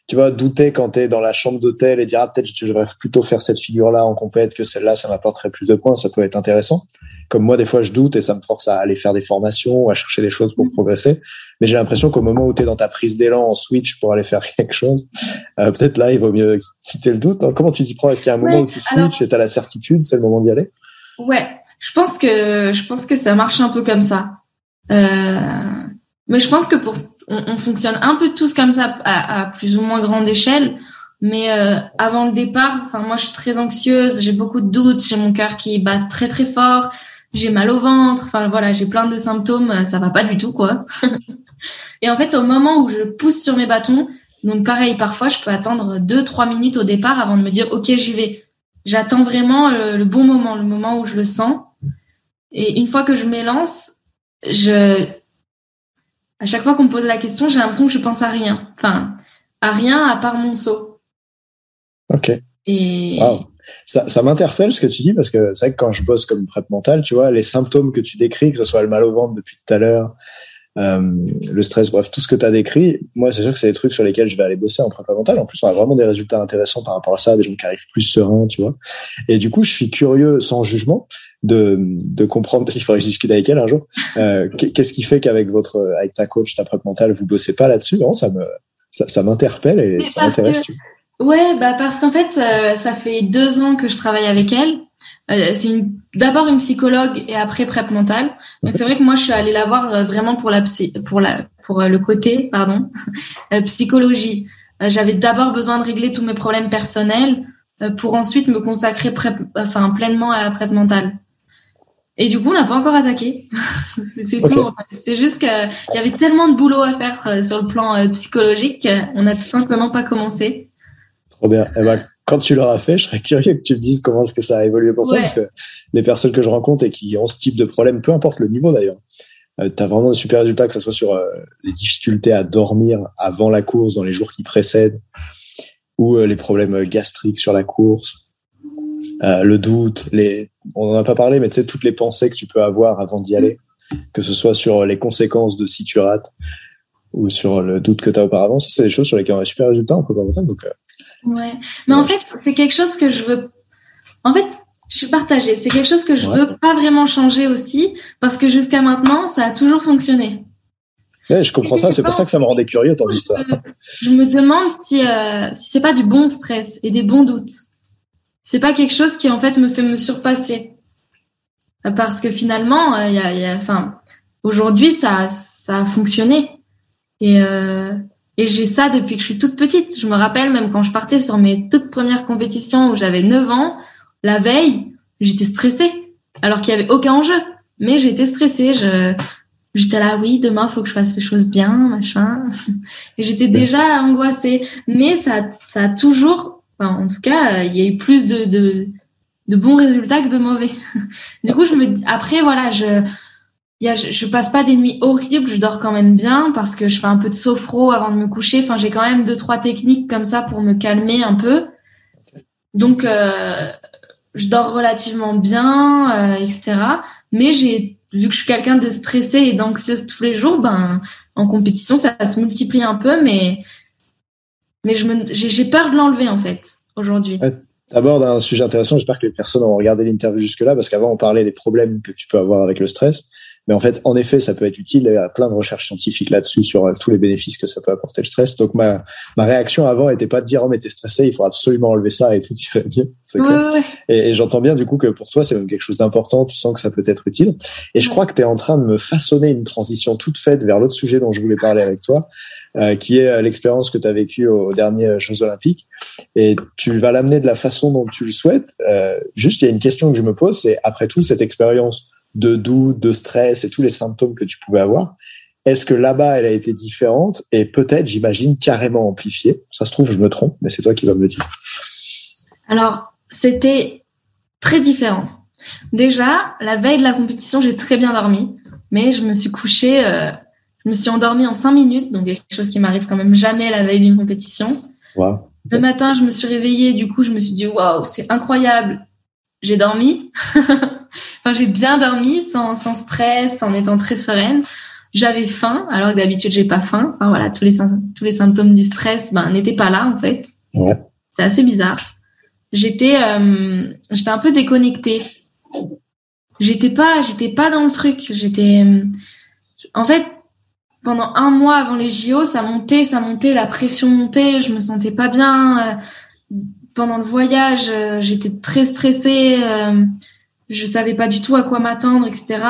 tu vas douter quand tu es dans la chambre d'hôtel et dire ah, peut-être je devrais plutôt faire cette figure-là en compète que celle-là, ça m'apporterait plus de points, ça peut être intéressant. Comme moi, des fois, je doute et ça me force à aller faire des formations, à chercher des choses pour progresser. Mais j'ai l'impression qu'au moment où tu es dans ta prise d'élan en switch pour aller faire quelque chose, euh, peut-être là, il vaut mieux quitter le doute. Comment tu t'y prends? Est-ce qu'il y a un moment où tu switches et tu as la certitude, c'est le moment d'y aller? Ouais, je pense que je pense que ça marche un peu comme ça. Euh, mais je pense que pour on, on, fonctionne un peu tous comme ça à, à plus ou moins grande échelle. Mais euh, avant le départ, enfin moi je suis très anxieuse, j'ai beaucoup de doutes, j'ai mon cœur qui bat très très fort, j'ai mal au ventre, enfin voilà, j'ai plein de symptômes, ça va pas du tout quoi. et en fait au moment où je pousse sur mes bâtons, donc pareil, parfois je peux attendre deux trois minutes au départ avant de me dire ok j'y vais. J'attends vraiment le, le, bon moment, le moment où je le sens. Et une fois que je m'élance, je à chaque fois qu'on me pose la question, j'ai l'impression que je pense à rien. Enfin, à rien à part mon saut. Ok. Et ça, ça m'interpelle ce que tu dis parce que c'est vrai que quand je bosse comme prep mental, tu vois, les symptômes que tu décris, que ce soit le mal au ventre depuis tout à l'heure, le stress, bref, tout ce que tu as décrit, moi, c'est sûr que c'est des trucs sur lesquels je vais aller bosser en prépa mentale. En plus, on a vraiment des résultats intéressants par rapport à ça, des gens qui arrivent plus sereins, tu vois. Et du coup, je suis curieux, sans jugement, de, de comprendre, il faudrait que je discute avec elle un jour, euh, qu'est-ce qui fait qu'avec votre, avec ta coach, ta prépa mentale, vous bossez pas là-dessus? Vraiment, ça me, ça, ça m'interpelle et Mais ça m'intéresse. Que... Ouais, bah parce qu'en fait, euh, ça fait deux ans que je travaille avec elle. Euh, c'est une, d'abord une psychologue et après prep mentale. Donc c'est vrai que moi je suis allée la voir euh, vraiment pour la psy, pour la pour euh, le côté pardon psychologie. J'avais d'abord besoin de régler tous mes problèmes personnels pour ensuite me consacrer prep, enfin pleinement à la prep mentale. Et du coup, on n'a pas encore attaqué. c'est okay. tout. C'est juste qu'il y avait tellement de boulot à faire sur le plan psychologique, on n'a tout simplement pas commencé. Trop bien. Eh ben, quand tu l'auras fait, je serais curieux que tu me dises comment est-ce que ça a évolué pour toi, parce que les personnes que je rencontre et qui ont ce type de problème, peu importe le niveau d'ailleurs, euh, tu as vraiment de super résultats, que ce soit sur euh, les difficultés à dormir avant la course, dans les jours qui précèdent, ou euh, les problèmes gastriques sur la course, euh, le doute, les... on n'en a pas parlé, mais tu sais, toutes les pensées que tu peux avoir avant d'y aller, que ce soit sur les conséquences de si tu rates, ou sur le doute que tu as auparavant, ça c'est des choses sur lesquelles on a des super résultats en prépa donc Ouais. Mais en fait, c'est quelque chose que je veux. En fait, je suis partagée. C'est quelque chose que je ouais. veux pas vraiment changer aussi, parce que jusqu'à maintenant, ça a toujours fonctionné. Ouais, je comprends ça. C'est pour ça que ça me rendait curieux ton histoire. Je, me demande si euh, si c'est pas du bon stress et des bons doutes. C'est pas quelque chose qui en fait me fait me surpasser, parce que finalement, il euh, y a, y a, enfin, aujourd'hui, ça ça a fonctionné et euh, et j'ai ça depuis que je suis toute petite. Je me rappelle même quand je partais sur mes toutes premières compétitions où j'avais 9 ans, la veille, j'étais stressée. Alors qu'il y avait aucun enjeu. Mais j'étais stressée. Je, j'étais là, oui, demain, faut que je fasse les choses bien, machin. Et j'étais déjà angoissée. Mais ça, ça a toujours, enfin, en tout cas, il y a eu plus de, de, de bons résultats que de mauvais. Du coup, je me, après, voilà, je, je, je, passe pas des nuits horribles, je dors quand même bien parce que je fais un peu de sophro avant de me coucher. Enfin, j'ai quand même deux trois techniques comme ça pour me calmer un peu. Donc, euh, je dors relativement bien, euh, etc. Mais vu que je suis quelqu'un de stressé et d'anxieuse tous les jours, ben en compétition ça, ça se multiplie un peu, mais mais je me j'ai peur de l'enlever en fait aujourd'hui. Ouais, T'abordes un sujet intéressant. J'espère que les personnes ont regardé l'interview jusque là parce qu'avant on parlait des problèmes que tu peux avoir avec le stress. Mais en fait, en effet, ça peut être utile. Il y a plein de recherches scientifiques là-dessus sur euh, tous les bénéfices que ça peut apporter le stress. Donc ma ma réaction avant était pas de dire oh mais t'es stressé, il faut absolument enlever ça et tout irait mieux. Ouais, ouais. Et, et j'entends bien du coup que pour toi c'est même quelque chose d'important. Tu sens que ça peut être utile. Et je crois que tu es en train de me façonner une transition toute faite vers l'autre sujet dont je voulais parler avec toi, euh, qui est euh, l'expérience que tu as vécue aux, aux derniers Jeux Olympiques. Et tu vas l'amener de la façon dont tu le souhaites. Euh, juste, il y a une question que je me pose, c'est après tout cette expérience de doute, de stress et tous les symptômes que tu pouvais avoir. Est-ce que là-bas, elle a été différente? Et peut-être, j'imagine, carrément amplifiée Ça se trouve, je me trompe, mais c'est toi qui vas me le dire. Alors, c'était très différent. Déjà, la veille de la compétition, j'ai très bien dormi, mais je me suis couchée, euh, je me suis endormie en cinq minutes, donc quelque chose qui m'arrive quand même jamais la veille d'une compétition. Wow. Le matin, je me suis réveillée, du coup, je me suis dit waouh, c'est incroyable. J'ai dormi, enfin j'ai bien dormi, sans, sans stress, en étant très sereine. J'avais faim, alors que d'habitude j'ai pas faim. Enfin voilà, tous les tous les symptômes du stress, ben n'étaient pas là en fait. Ouais. C'est assez bizarre. J'étais, euh, j'étais un peu déconnectée. J'étais pas, j'étais pas dans le truc. J'étais, en fait, pendant un mois avant les JO, ça montait, ça montait, la pression montait, je me sentais pas bien. Pendant le voyage, j'étais très stressée, je savais pas du tout à quoi m'attendre, etc.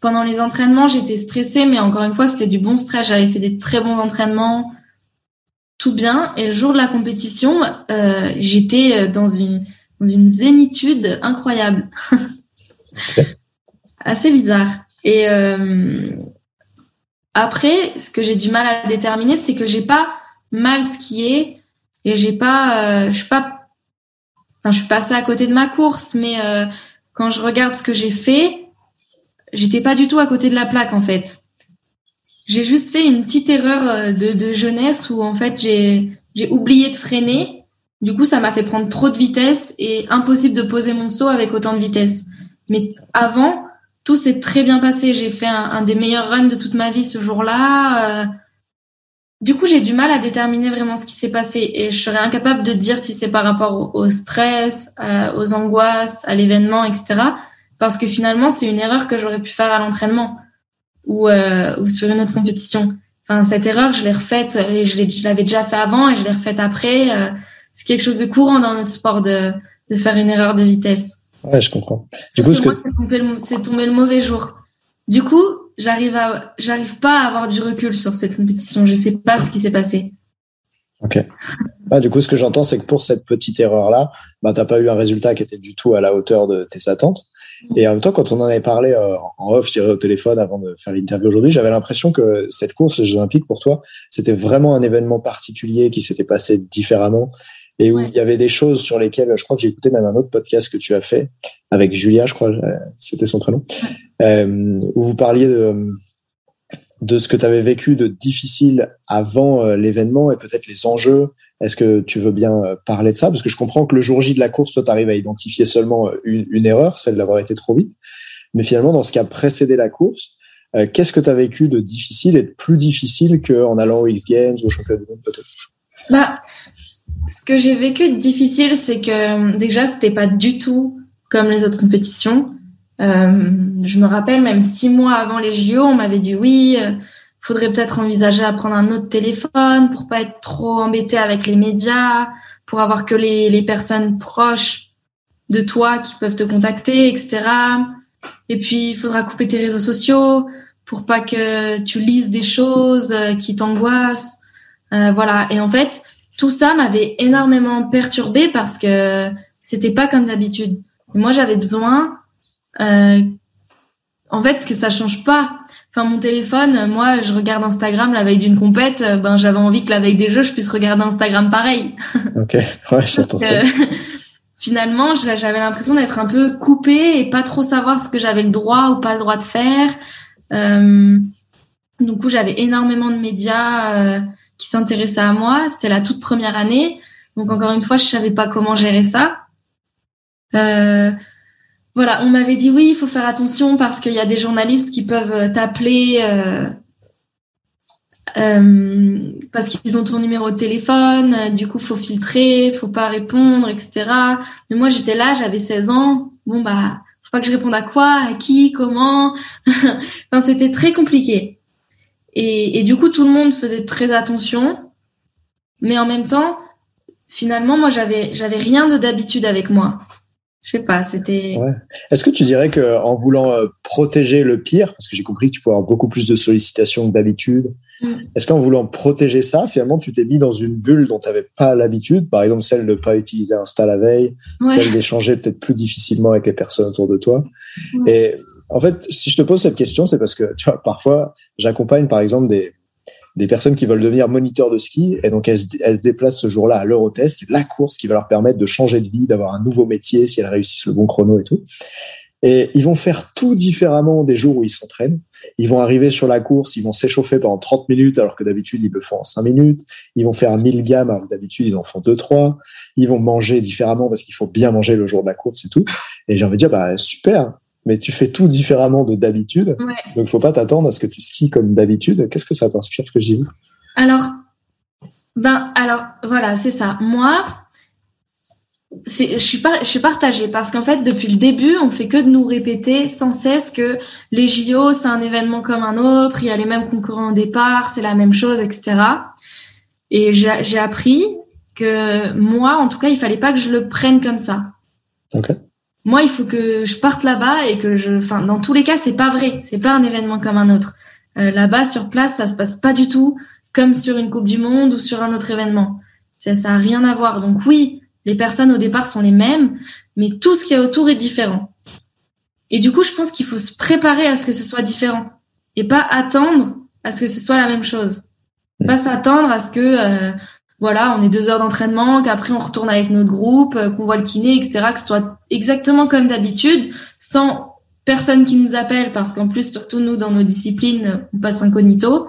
Pendant les entraînements, j'étais stressée, mais encore une fois, c'était du bon stress. J'avais fait des très bons entraînements, tout bien. Et le jour de la compétition, euh, j'étais dans une, dans une zénitude incroyable. Assez bizarre. Et euh, après, ce que j'ai du mal à déterminer, c'est que j'ai pas mal skié et j'ai pas, euh, je suis pas, je suis passée à côté de ma course, mais euh, quand je regarde ce que j'ai fait, j'étais pas du tout à côté de la plaque en fait. J'ai juste fait une petite erreur de, de jeunesse où en fait j'ai oublié de freiner. Du coup, ça m'a fait prendre trop de vitesse et impossible de poser mon saut avec autant de vitesse. Mais avant, tout s'est très bien passé. J'ai fait un, un, des meilleurs runs de toute ma vie ce jour-là. Euh, du coup, j'ai du mal à déterminer vraiment ce qui s'est passé et je serais incapable de dire si c'est par rapport au, stress, euh, aux angoisses, à l'événement, etc. Parce que finalement, c'est une erreur que j'aurais pu faire à l'entraînement ou, euh, ou sur une autre compétition. Enfin, cette erreur, je l'ai refaite, et je l'avais déjà fait avant et je l'ai refaite après. Euh, c'est quelque chose de courant dans notre sport de, de faire une erreur de vitesse. Ouais, je comprends. Du coup, ce que c'est tombé, le, tombé le mauvais jour. Du coup, j'arrive à, j'arrive pas à avoir du recul sur cette compétition. Je sais pas ce qui s'est passé. Ok. Ah, du coup, ce que j'entends, c'est que pour cette petite erreur-là, bah, t'as pas eu un résultat qui était du tout à la hauteur de tes attentes. Et en même temps, quand on en avait parlé euh, en off, tiré au téléphone avant de faire l'interview aujourd'hui, j'avais l'impression que cette course, les Jeux Olympiques, pour toi, c'était vraiment un événement particulier qui s'était passé différemment et où ouais. il y avait des choses sur lesquelles, je crois que j'ai écouté même un autre podcast que tu as fait avec Julia, je crois, c'était son prénom, euh, où vous parliez de, ce que tu avais vécu de difficile avant euh, l'événement et peut-être les enjeux. Est-ce que tu veux bien euh, parler de ça? Parce que je comprends que le jour J de la course, toi, tu arrives à identifier seulement une, erreur, celle d'avoir été trop vite. Mais finalement, dans ce qui a précédé la course, euh, qu'est-ce que tu as vécu de difficile et de plus difficile qu'en allant aux X Games ou au championnat du monde peut-être? Bah, ce que j'ai vécu de difficile, c'est que déjà, c'était pas du tout comme les autres compétitions. Euh, je me rappelle, même six mois avant les JO, on m'avait dit oui, euh, faudrait peut-être envisager à prendre un autre téléphone pour pas être trop embêté avec les médias, pour avoir que les, les personnes proches de toi qui peuvent te contacter, etc. Et puis, il faudra couper tes réseaux sociaux pour pas que tu lises des choses qui t'angoissent. Euh, voilà. Et en fait, tout ça m'avait énormément perturbée parce que c'était pas comme d'habitude. Moi, j'avais besoin, euh, en fait, que ça change pas. Enfin, mon téléphone, moi, je regarde Instagram la veille d'une compète. Ben, j'avais envie que la veille des jeux, je puisse regarder Instagram pareil. Ok, ouais, j'entends ça. Euh, finalement, j'avais l'impression d'être un peu coupée et pas trop savoir ce que j'avais le droit ou pas le droit de faire. Euh, du coup, j'avais énormément de médias. Euh, qui s'intéressait à moi. C'était la toute première année. Donc encore une fois, je savais pas comment gérer ça. Euh, voilà, on m'avait dit oui, il faut faire attention parce qu'il y a des journalistes qui peuvent t'appeler euh, euh, parce qu'ils ont ton numéro de téléphone. Du coup, faut filtrer, faut pas répondre, etc. Mais moi, j'étais là, j'avais 16 ans. Bon bah, faut pas que je réponde à quoi, à qui, comment. enfin, c'était très compliqué. Et, et, du coup, tout le monde faisait très attention. Mais en même temps, finalement, moi, j'avais, j'avais rien de d'habitude avec moi. Je sais pas, c'était. Ouais. Est-ce que tu dirais que en voulant euh, protéger le pire, parce que j'ai compris que tu pouvais avoir beaucoup plus de sollicitations que d'habitude, mm. est-ce qu'en voulant protéger ça, finalement, tu t'es mis dans une bulle dont tu n'avais pas l'habitude, par exemple celle de pas utiliser Insta la veille, ouais. celle d'échanger peut-être plus difficilement avec les personnes autour de toi, ouais. et en fait, si je te pose cette question, c'est parce que tu vois, parfois, j'accompagne par exemple des des personnes qui veulent devenir moniteurs de ski et donc elles, se déplacent ce jour-là à l'Eurotest, c'est la course qui va leur permettre de changer de vie, d'avoir un nouveau métier si elles réussissent le bon chrono et tout. Et ils vont faire tout différemment des jours où ils s'entraînent. Ils vont arriver sur la course, ils vont s'échauffer pendant 30 minutes alors que d'habitude ils le font en 5 minutes. Ils vont faire 1000 gammes alors que d'habitude ils en font 2-3. Ils vont manger différemment parce qu'il faut bien manger le jour de la course et tout. Et j'ai envie de dire, bah super, mais tu fais tout différemment de d'habitude. Ouais. Donc faut pas t'attendre à ce que tu skis comme d'habitude. Qu'est-ce que ça t'inspire ce que je dis Alors, ben alors voilà, c'est ça. Moi, je suis je suis partagée parce qu'en fait depuis le début, on fait que de nous répéter sans cesse que les JO c'est un événement comme un autre, il y a les mêmes concurrents au départ, c'est la même chose, etc. Et j'ai appris que moi, en tout cas, il fallait pas que je le prenne comme ça. Moi, il faut que je parte là-bas et que je, enfin, dans tous les cas, c'est pas vrai, c'est pas un événement comme un autre. Euh, là-bas, sur place, ça se passe pas du tout comme sur une Coupe du Monde ou sur un autre événement. Ça, ça a rien à voir. Donc oui, les personnes au départ sont les mêmes, mais tout ce qui est autour est différent. Et du coup, je pense qu'il faut se préparer à ce que ce soit différent et pas attendre à ce que ce soit la même chose. Pas s'attendre à ce que euh, voilà, on ait deux heures d'entraînement, qu'après on retourne avec notre groupe, euh, qu'on voit le kiné, etc., que ce soit exactement comme d'habitude, sans personne qui nous appelle, parce qu'en plus, surtout nous, dans nos disciplines, on passe incognito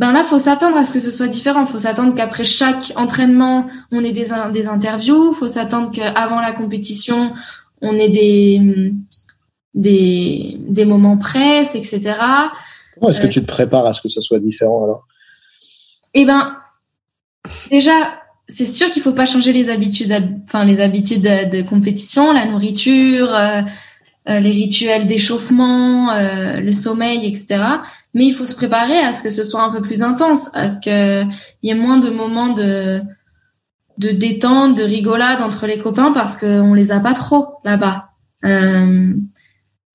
ben là, faut s'attendre à ce que ce soit différent. Faut s'attendre qu'après chaque entraînement, on ait des, des interviews. Faut s'attendre qu'avant la compétition, on ait des, des, des moments presse, etc. Comment est-ce que euh, tu te prépares à ce que ça soit différent alors? Eh ben, déjà, c'est sûr qu'il faut pas changer les habitudes, enfin les habitudes de, compétition, la nourriture, euh, euh, les rituels d'échauffement, euh, le sommeil, etc. Mais il faut se préparer à ce que ce soit un peu plus intense, à ce qu'il y ait moins de moments de, de détente, de rigolade entre les copains parce qu'on les a pas trop là-bas. Euh,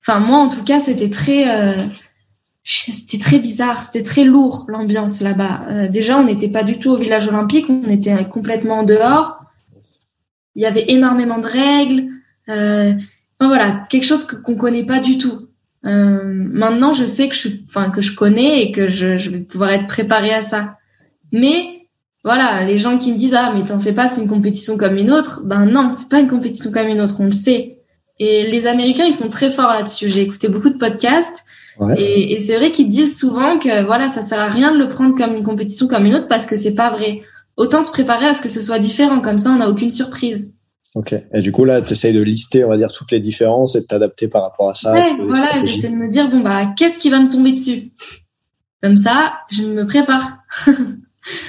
enfin, moi, en tout cas, c'était très, c'était très bizarre, c'était très lourd l'ambiance là-bas. déjà, on n'était pas du tout au village olympique, on était complètement dehors. Il y avait énormément de règles. Euh, voilà, quelque chose qu'on connaît pas du tout. Euh, maintenant, je sais que je, enfin, que je connais et que je, je vais pouvoir être préparée à ça. Mais voilà, les gens qui me disent ah mais t'en fais pas, c'est une compétition comme une autre. Ben non, c'est pas une compétition comme une autre, on le sait. Et les Américains, ils sont très forts là-dessus. J'ai écouté beaucoup de podcasts et, et c'est vrai qu'ils disent souvent que voilà, ça sert à rien de le prendre comme une compétition comme une autre parce que c'est pas vrai. Autant se préparer à ce que ce soit différent, comme ça on n'a aucune surprise. Ok. Et du coup, là, tu essayes de lister, on va dire, toutes les différences et de t'adapter par rapport à ça. Ouais, voilà, j'essaie de me dire, bon, bah, qu'est-ce qui va me tomber dessus? Comme ça, je me prépare.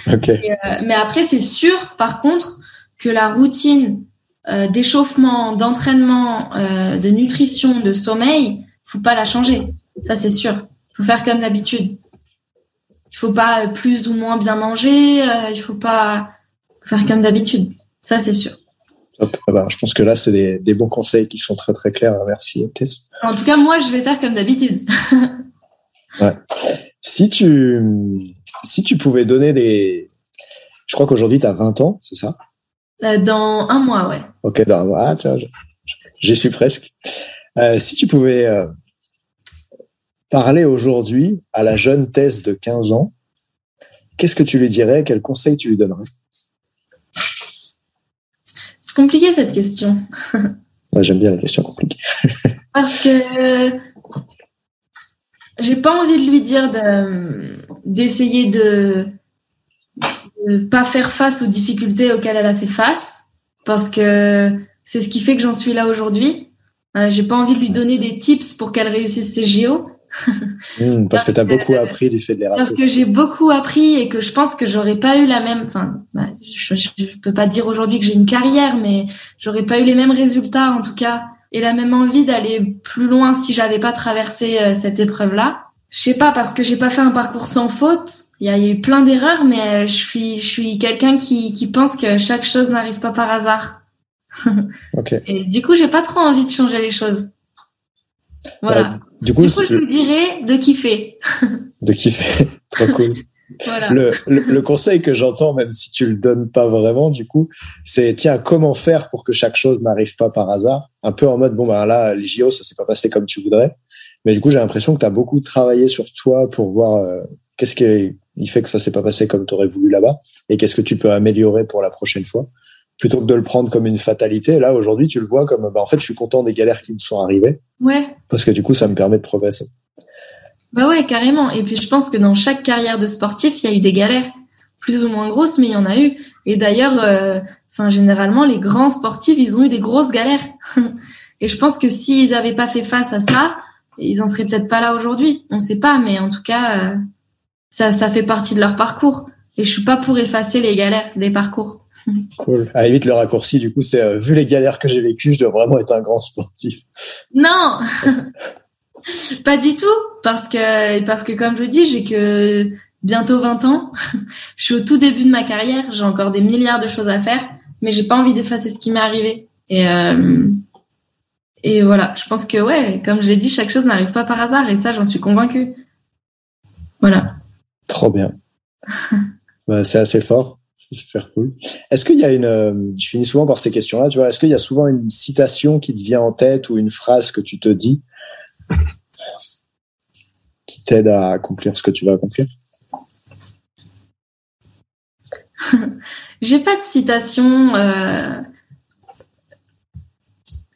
ok. Euh, mais après, c'est sûr, par contre, que la routine euh, d'échauffement, d'entraînement, euh, de nutrition, de sommeil, faut pas la changer. Ça, c'est sûr. faut faire comme d'habitude. Il faut pas plus ou moins bien manger. il faut pas faire comme d'habitude. Ça, c'est sûr. Ah bah, je pense que là, c'est des, des, bons conseils qui sont très très clairs. Merci, Tess. En tout cas, moi, je vais faire comme d'habitude. ouais. Si tu, si tu pouvais donner des... Je crois qu'aujourd'hui, tu as 20 ans, c'est ça? Euh, Dans un mois, ouais. Ok, dans un mois. Ah, j'y suis presque. Euh, si tu pouvais euh, parler aujourd'hui à la jeune Tess de 15 ans, qu'est-ce que tu lui dirais? Quel conseil tu lui donnerais? Compliqué cette question. J'aime bien la question compliquée. Parce que j'ai pas envie de lui dire d'essayer de, ne pas faire face aux difficultés auxquelles elle a fait face, parce que c'est ce qui fait que j'en suis là aujourd'hui. Euh, j'ai pas envie de lui donner des tips pour qu'elle réussisse ses JO. Hmm, parce, que tu as beaucoup appris du fait de les rater. Parce que j'ai beaucoup appris et que je pense que j'aurais pas eu la même. Enfin, bah, je, je, peux pas dire aujourd'hui que j'ai une carrière, mais j'aurais pas eu les mêmes résultats en tout cas et la même envie d'aller plus loin si j'avais pas traversé euh, cette épreuve-là. Je sais pas parce que j'ai pas fait un parcours sans faute. Il y a eu plein d'erreurs, mais euh, je suis je suis quelqu'un qui qui pense que chaque chose n'arrive pas par hasard. okay. Et du coup, j'ai pas trop envie de changer les choses. Voilà. Du coup, je lui dirais de kiffer. de kiffer, trop cool. voilà. le, le, conseil que j'entends, même si tu le donnes pas vraiment, du coup, c'est tiens, comment faire pour que chaque chose n'arrive pas par hasard? Un peu en mode, bon, ben là, les JO, ça s'est pas passé comme tu voudrais. Mais du coup, j'ai l'impression que tu as beaucoup travaillé sur toi pour voir euh, qu'est-ce qui fait que ça s'est pas passé comme tu aurais voulu là-bas et qu'est-ce que tu peux améliorer pour la prochaine fois plutôt que de le prendre comme une fatalité. Là, aujourd'hui, tu le vois comme, bah, en fait, je suis content des galères qui me sont arrivées. Ouais. Parce que du coup, ça me permet de progresser. Bah ouais, carrément. Et puis, je pense que dans chaque carrière de sportif, il y a eu des galères, plus ou moins grosses, mais il y en a eu. Et d'ailleurs, euh, enfin, généralement, les grands sportifs, ils ont eu des grosses galères. Et je pense que s'ils n'avaient pas fait face à ça, ils en seraient peut-être pas là aujourd'hui. On sait pas, mais en tout cas, euh, ça, ça fait partie de leur parcours. Et je suis pas pour effacer les galères des parcours. Cool. À évite le raccourci, du coup, c'est euh, vu les galères que j'ai vécues, je dois vraiment être un grand sportif. Non, pas du tout, parce que parce que comme je dis, j'ai que bientôt 20 ans. je suis au tout début de ma carrière, j'ai encore des milliards de choses à faire, mais j'ai pas envie d'effacer ce qui m'est arrivé. Et euh, et voilà, je pense que ouais, comme je l'ai dit, chaque chose n'arrive pas par hasard, et ça, j'en suis convaincue. Voilà. Trop bien. bah, c'est assez fort. Super cool. Est-ce qu'il y a une, euh, je finis souvent par ces questions-là, tu vois, est-ce qu'il y a souvent une citation qui te vient en tête ou une phrase que tu te dis qui t'aide à accomplir ce que tu vas accomplir? J'ai pas de citation. Euh...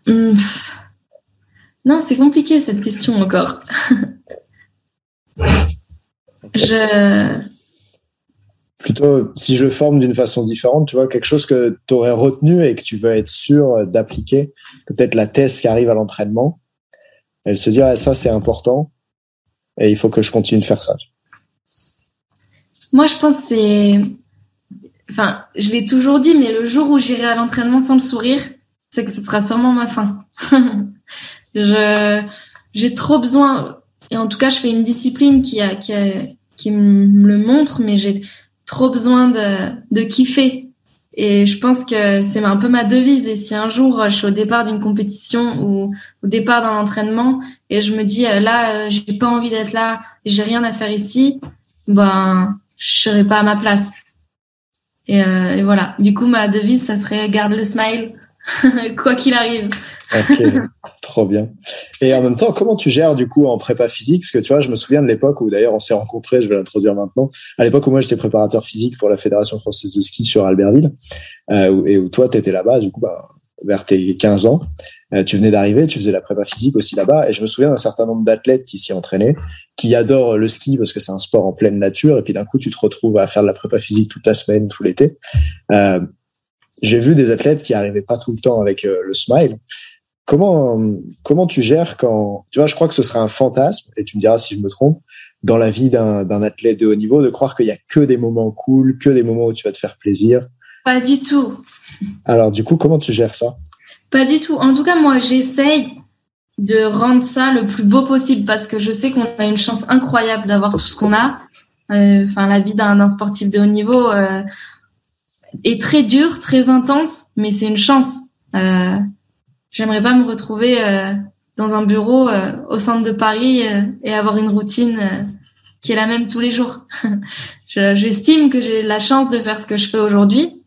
Hmm. Non, c'est compliqué cette question encore. je plutôt, si je forme d'une façon différente, tu vois, quelque chose que tu aurais retenu et que tu veux être sûr d'appliquer, peut-être la thèse qui arrive à l'entraînement, elle se dit, ah, ça c'est important et il faut que je continue de faire ça. Moi, je pense c'est, enfin, je l'ai toujours dit, mais le jour où j'irai à l'entraînement sans le sourire, c'est que ce sera sûrement ma fin. je, j'ai trop besoin, et en tout cas, je fais une discipline qui a, qui qui me le montre, mais j'ai trop besoin de, de kiffer. Et je pense que c'est un peu ma devise. Et si un jour je suis au départ d'une compétition ou au départ d'un entraînement et je me dis euh, là, euh, j'ai pas envie d'être là, j'ai rien à faire ici, ben je serai pas à ma place. Et, euh, et voilà. Du coup, ma devise, ça serait garde le smile, quoi qu'il arrive. Ok, trop bien. Et en même temps, comment tu gères du coup en prépa physique? Parce que tu vois, je me souviens de l'époque où d'ailleurs on s'est rencontrés, je vais l'introduire maintenant, à l'époque où moi j'étais préparateur physique pour la Fédération française de ski sur Albertville, euh, et où toi tu étais là-bas, du coup, bah, vers tes 15 ans, euh, tu venais d'arriver, tu faisais la prépa physique aussi là-bas, et je me souviens d'un certain nombre d'athlètes qui s'y entraînaient, qui adorent le ski parce que c'est un sport en pleine nature, et puis d'un coup tu te retrouves à faire de la prépa physique toute la semaine, tout l'été. Euh, j'ai vu des athlètes qui arrivaient pas tout le temps avec euh, le smile. Comment comment tu gères quand tu vois Je crois que ce serait un fantasme et tu me diras si je me trompe dans la vie d'un athlète de haut niveau de croire qu'il y a que des moments cool, que des moments où tu vas te faire plaisir. Pas du tout. Alors du coup, comment tu gères ça? Pas du tout. En tout cas, moi, j'essaye de rendre ça le plus beau possible parce que je sais qu'on a une chance incroyable d'avoir tout ce qu'on a. Euh, enfin, la vie d'un sportif de haut niveau euh, est très dure, très intense, mais c'est une chance. Euh, J'aimerais pas me retrouver euh, dans un bureau euh, au centre de Paris euh, et avoir une routine qui est la même tous les jours. J'estime que j'ai la chance de faire ce que je fais aujourd'hui,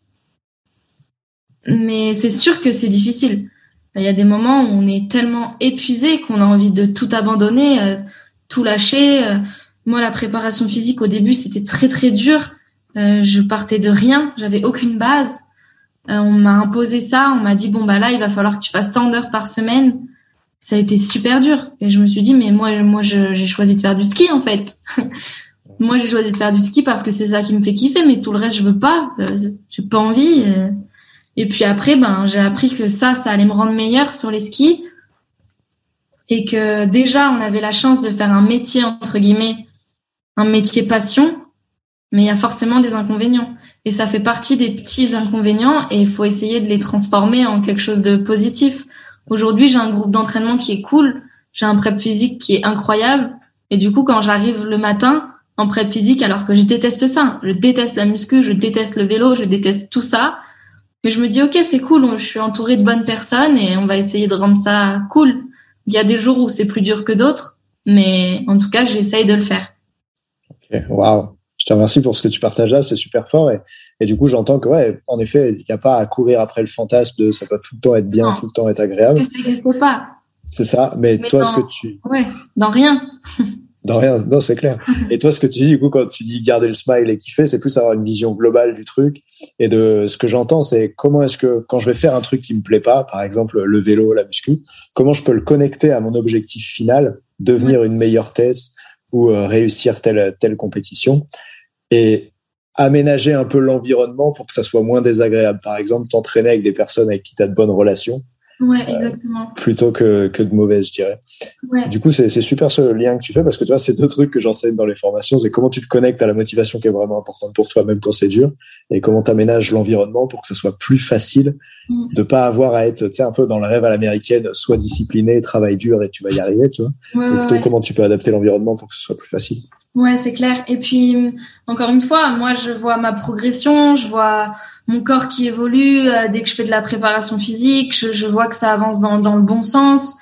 mais c'est sûr que c'est difficile. Il y a des moments où on est tellement épuisé qu'on a envie de tout abandonner, tout lâcher. Moi, la préparation physique au début, c'était très très dur. Je partais de rien, j'avais aucune base. Euh, on m'a imposé ça, on m'a dit bon bah là il va falloir que tu fasses tant d'heures par semaine. Ça a été super dur et je me suis dit mais moi moi j'ai choisi de faire du ski en fait. moi j'ai choisi de faire du ski parce que c'est ça qui me fait kiffer mais tout le reste je veux pas, euh, j'ai pas envie. Euh. Et puis après ben j'ai appris que ça ça allait me rendre meilleure sur les skis et que déjà on avait la chance de faire un métier entre guillemets, un métier passion, mais il y a forcément des inconvénients. Et ça fait partie des petits inconvénients et il faut essayer de les transformer en quelque chose de positif. Aujourd'hui, j'ai un groupe d'entraînement qui est cool, j'ai un prep physique qui est incroyable. Et du coup, quand j'arrive le matin en prep physique, alors que je déteste ça, je déteste la muscu, je déteste le vélo, je déteste tout ça, mais je me dis, ok, c'est cool, je suis entourée de bonnes personnes et on va essayer de rendre ça cool. Il y a des jours où c'est plus dur que d'autres, mais en tout cas, j'essaye de le faire. Ok, waouh je te remercie pour ce que tu partages là, c'est super fort. Et, et du coup, j'entends que, ouais, en effet, il n'y a pas à courir après le fantasme de ça va tout le temps être bien, tout le temps être agréable. Ça pas. C'est ça. Mais, toi, est-ce que tu. Ouais, dans rien. De rien, non, c'est clair. Et toi, ce que tu dis, du coup, quand tu dis garder le smile et kiffer, c'est plus avoir une vision globale du truc. Et de ce que j'entends, c'est comment est-ce que, quand je vais faire un truc qui me plaît pas, par exemple le vélo, la muscu, comment je peux le connecter à mon objectif final, devenir une meilleure thèse ou euh, réussir telle, telle compétition. Et aménager un peu l'environnement pour que ça soit moins désagréable. Par exemple, t'entraîner avec des personnes avec qui tu as de bonnes relations Ouais, euh, exactement. plutôt que, que de mauvaises, je dirais. Ouais. Du coup, c'est c'est super ce lien que tu fais parce que tu vois, c'est deux trucs que j'enseigne dans les formations. C'est comment tu te connectes à la motivation qui est vraiment importante pour toi, même quand c'est dur, et comment tu aménages l'environnement pour que ce soit plus facile Mm. de pas avoir à être, tu sais, un peu dans le rêve à l'américaine, soit discipliné, travaille dur et tu vas y arriver, tu vois. Ouais, Ou ouais, plutôt ouais. comment tu peux adapter l'environnement pour que ce soit plus facile? Ouais, c'est clair. Et puis, encore une fois, moi, je vois ma progression, je vois mon corps qui évolue euh, dès que je fais de la préparation physique, je, je vois que ça avance dans, dans le bon sens.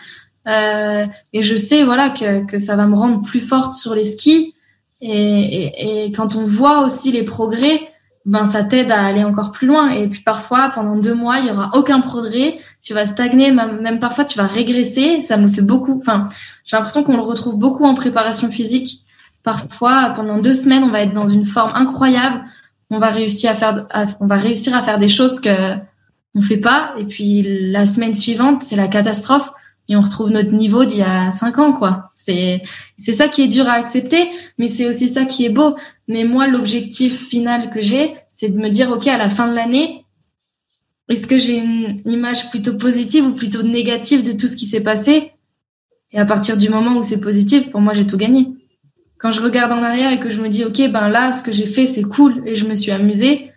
Euh, et je sais, voilà, que, que ça va me rendre plus forte sur les skis. Et, et, et quand on voit aussi les progrès, ben ça t'aide à aller encore plus loin. Et puis parfois, pendant deux mois, il y aura aucun progrès. Tu vas stagner, même, parfois tu vas régresser. Ça me fait beaucoup. Enfin, j'ai l'impression qu'on le retrouve beaucoup en préparation physique. Parfois, pendant deux semaines, on va être dans une forme incroyable. On va réussir à faire, on va réussir à faire des choses que on fait pas. Et puis la semaine suivante, c'est la catastrophe et on retrouve notre niveau d'il y a cinq ans, quoi. C'est, c'est ça qui est dur à accepter, mais c'est aussi ça qui est beau. Mais moi, l'objectif final que j'ai, c'est de me dire, OK, à la fin de l'année, est-ce que j'ai une image plutôt positive ou plutôt négative de tout ce qui s'est passé? Et à partir du moment où c'est positif, pour moi, j'ai tout gagné. Quand je regarde en arrière et que je me dis, OK, ben là, ce que j'ai fait, c'est cool et je me suis amusée,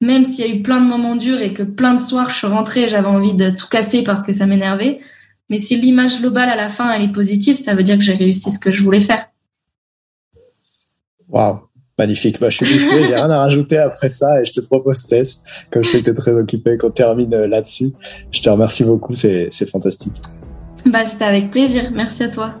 même s'il y a eu plein de moments durs et que plein de soirs, je suis rentrée et j'avais envie de tout casser parce que ça m'énervait. Mais si l'image globale à la fin, elle est positive, ça veut dire que j'ai réussi ce que je voulais faire. Waouh. Magnifique. Bah, je suis bouche j'ai rien à rajouter après ça et je te propose Tess, comme je sais que t'es très occupé, qu'on termine euh, là-dessus. Je te remercie beaucoup, c'est, c'est fantastique. Bah, c'était avec plaisir. Merci à toi.